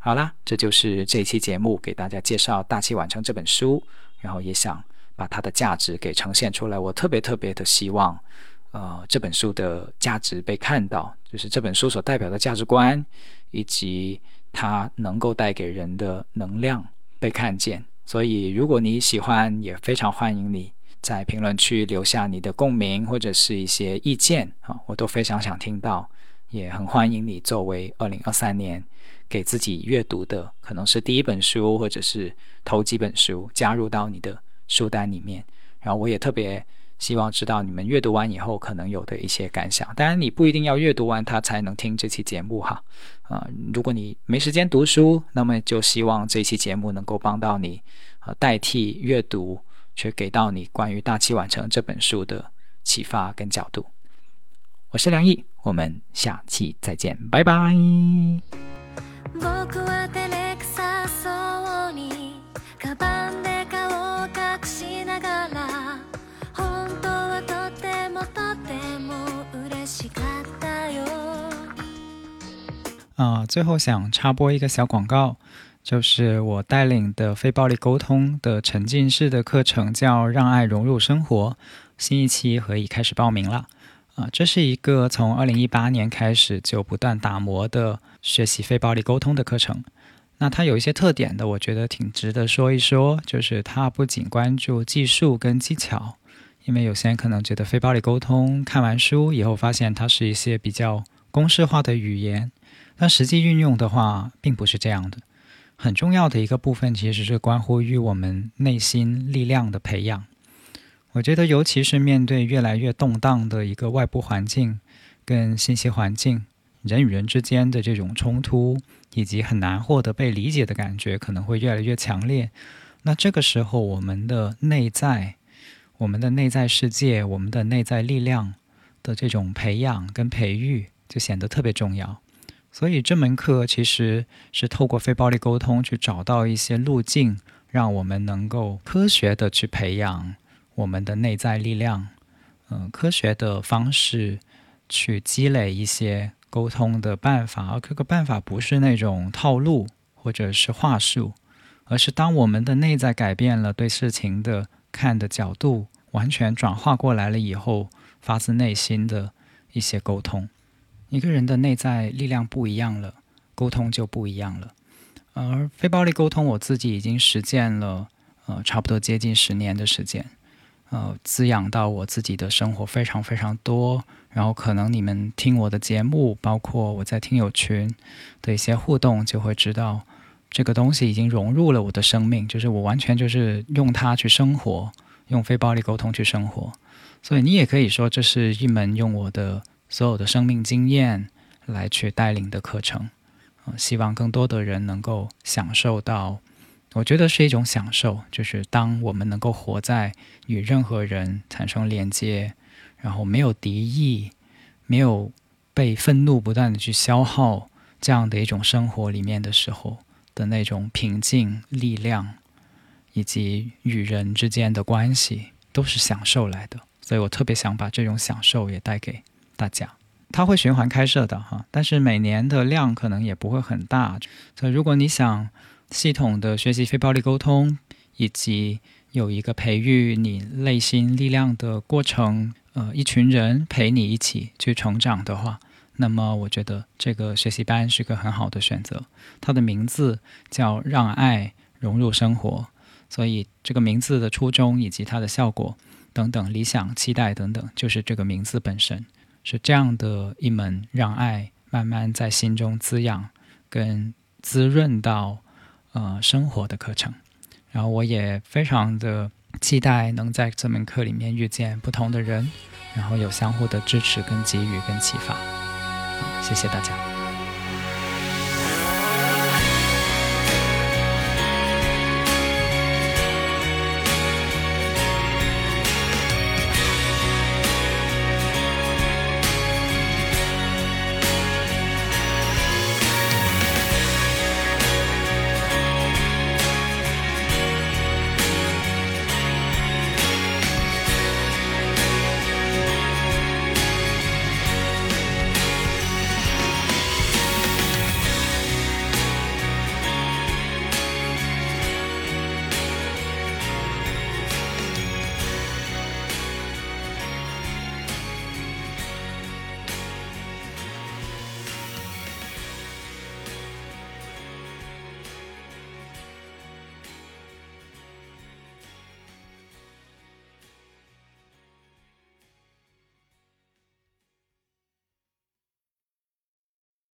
好啦，这就是这期节目给大家介绍《大器晚成》这本书，然后也想把它的价值给呈现出来。我特别特别的希望，呃，这本书的价值被看到，就是这本书所代表的价值观，以及。它能够带给人的能量被看见，所以如果你喜欢，也非常欢迎你在评论区留下你的共鸣或者是一些意见啊，我都非常想听到，也很欢迎你作为二零二三年给自己阅读的可能是第一本书或者是头几本书加入到你的书单里面，然后我也特别。希望知道你们阅读完以后可能有的一些感想。当然，你不一定要阅读完它才能听这期节目哈。啊，如果你没时间读书，那么就希望这期节目能够帮到你，呃，代替阅读，却给到你关于《大器晚成》这本书的启发跟角度。我是梁毅，我们下期再见，拜拜。啊，最后想插播一个小广告，就是我带领的非暴力沟通的沉浸式的课程，叫《让爱融入生活》，新一期可以开始报名了。啊，这是一个从二零一八年开始就不断打磨的学习非暴力沟通的课程。那它有一些特点的，我觉得挺值得说一说，就是它不仅关注技术跟技巧，因为有些人可能觉得非暴力沟通看完书以后发现它是一些比较公式化的语言。但实际运用的话，并不是这样的。很重要的一个部分，其实是关乎于我们内心力量的培养。我觉得，尤其是面对越来越动荡的一个外部环境跟信息环境，人与人之间的这种冲突，以及很难获得被理解的感觉，可能会越来越强烈。那这个时候，我们的内在、我们的内在世界、我们的内在力量的这种培养跟培育，就显得特别重要。所以这门课其实是透过非暴力沟通去找到一些路径，让我们能够科学的去培养我们的内在力量，嗯，科学的方式去积累一些沟通的办法。而这个办法不是那种套路或者是话术，而是当我们的内在改变了对事情的看的角度完全转化过来了以后，发自内心的一些沟通。一个人的内在力量不一样了，沟通就不一样了。而非暴力沟通，我自己已经实践了，呃，差不多接近十年的时间，呃，滋养到我自己的生活非常非常多。然后可能你们听我的节目，包括我在听友群的一些互动，就会知道这个东西已经融入了我的生命，就是我完全就是用它去生活，用非暴力沟通去生活。所以你也可以说，这是一门用我的所有的生命经验来去带领的课程。呃，希望更多的人能够享受到，我觉得是一种享受，就是当我们能够活在与任何人产生连接。然后没有敌意，没有被愤怒不断的去消耗这样的一种生活里面的时候的那种平静、力量，以及与人之间的关系，都是享受来的。所以我特别想把这种享受也带给大家。它会循环开设的哈，但是每年的量可能也不会很大。所以如果你想系统的学习非暴力沟通，以及有一个培育你内心力量的过程。呃，一群人陪你一起去成长的话，那么我觉得这个学习班是个很好的选择。它的名字叫“让爱融入生活”，所以这个名字的初衷以及它的效果等等、理想、期待等等，就是这个名字本身是这样的一门让爱慢慢在心中滋养跟滋润到呃生活的课程。然后我也非常的。期待能在这门课里面遇见不同的人，然后有相互的支持、跟给予、跟启发。谢谢大家。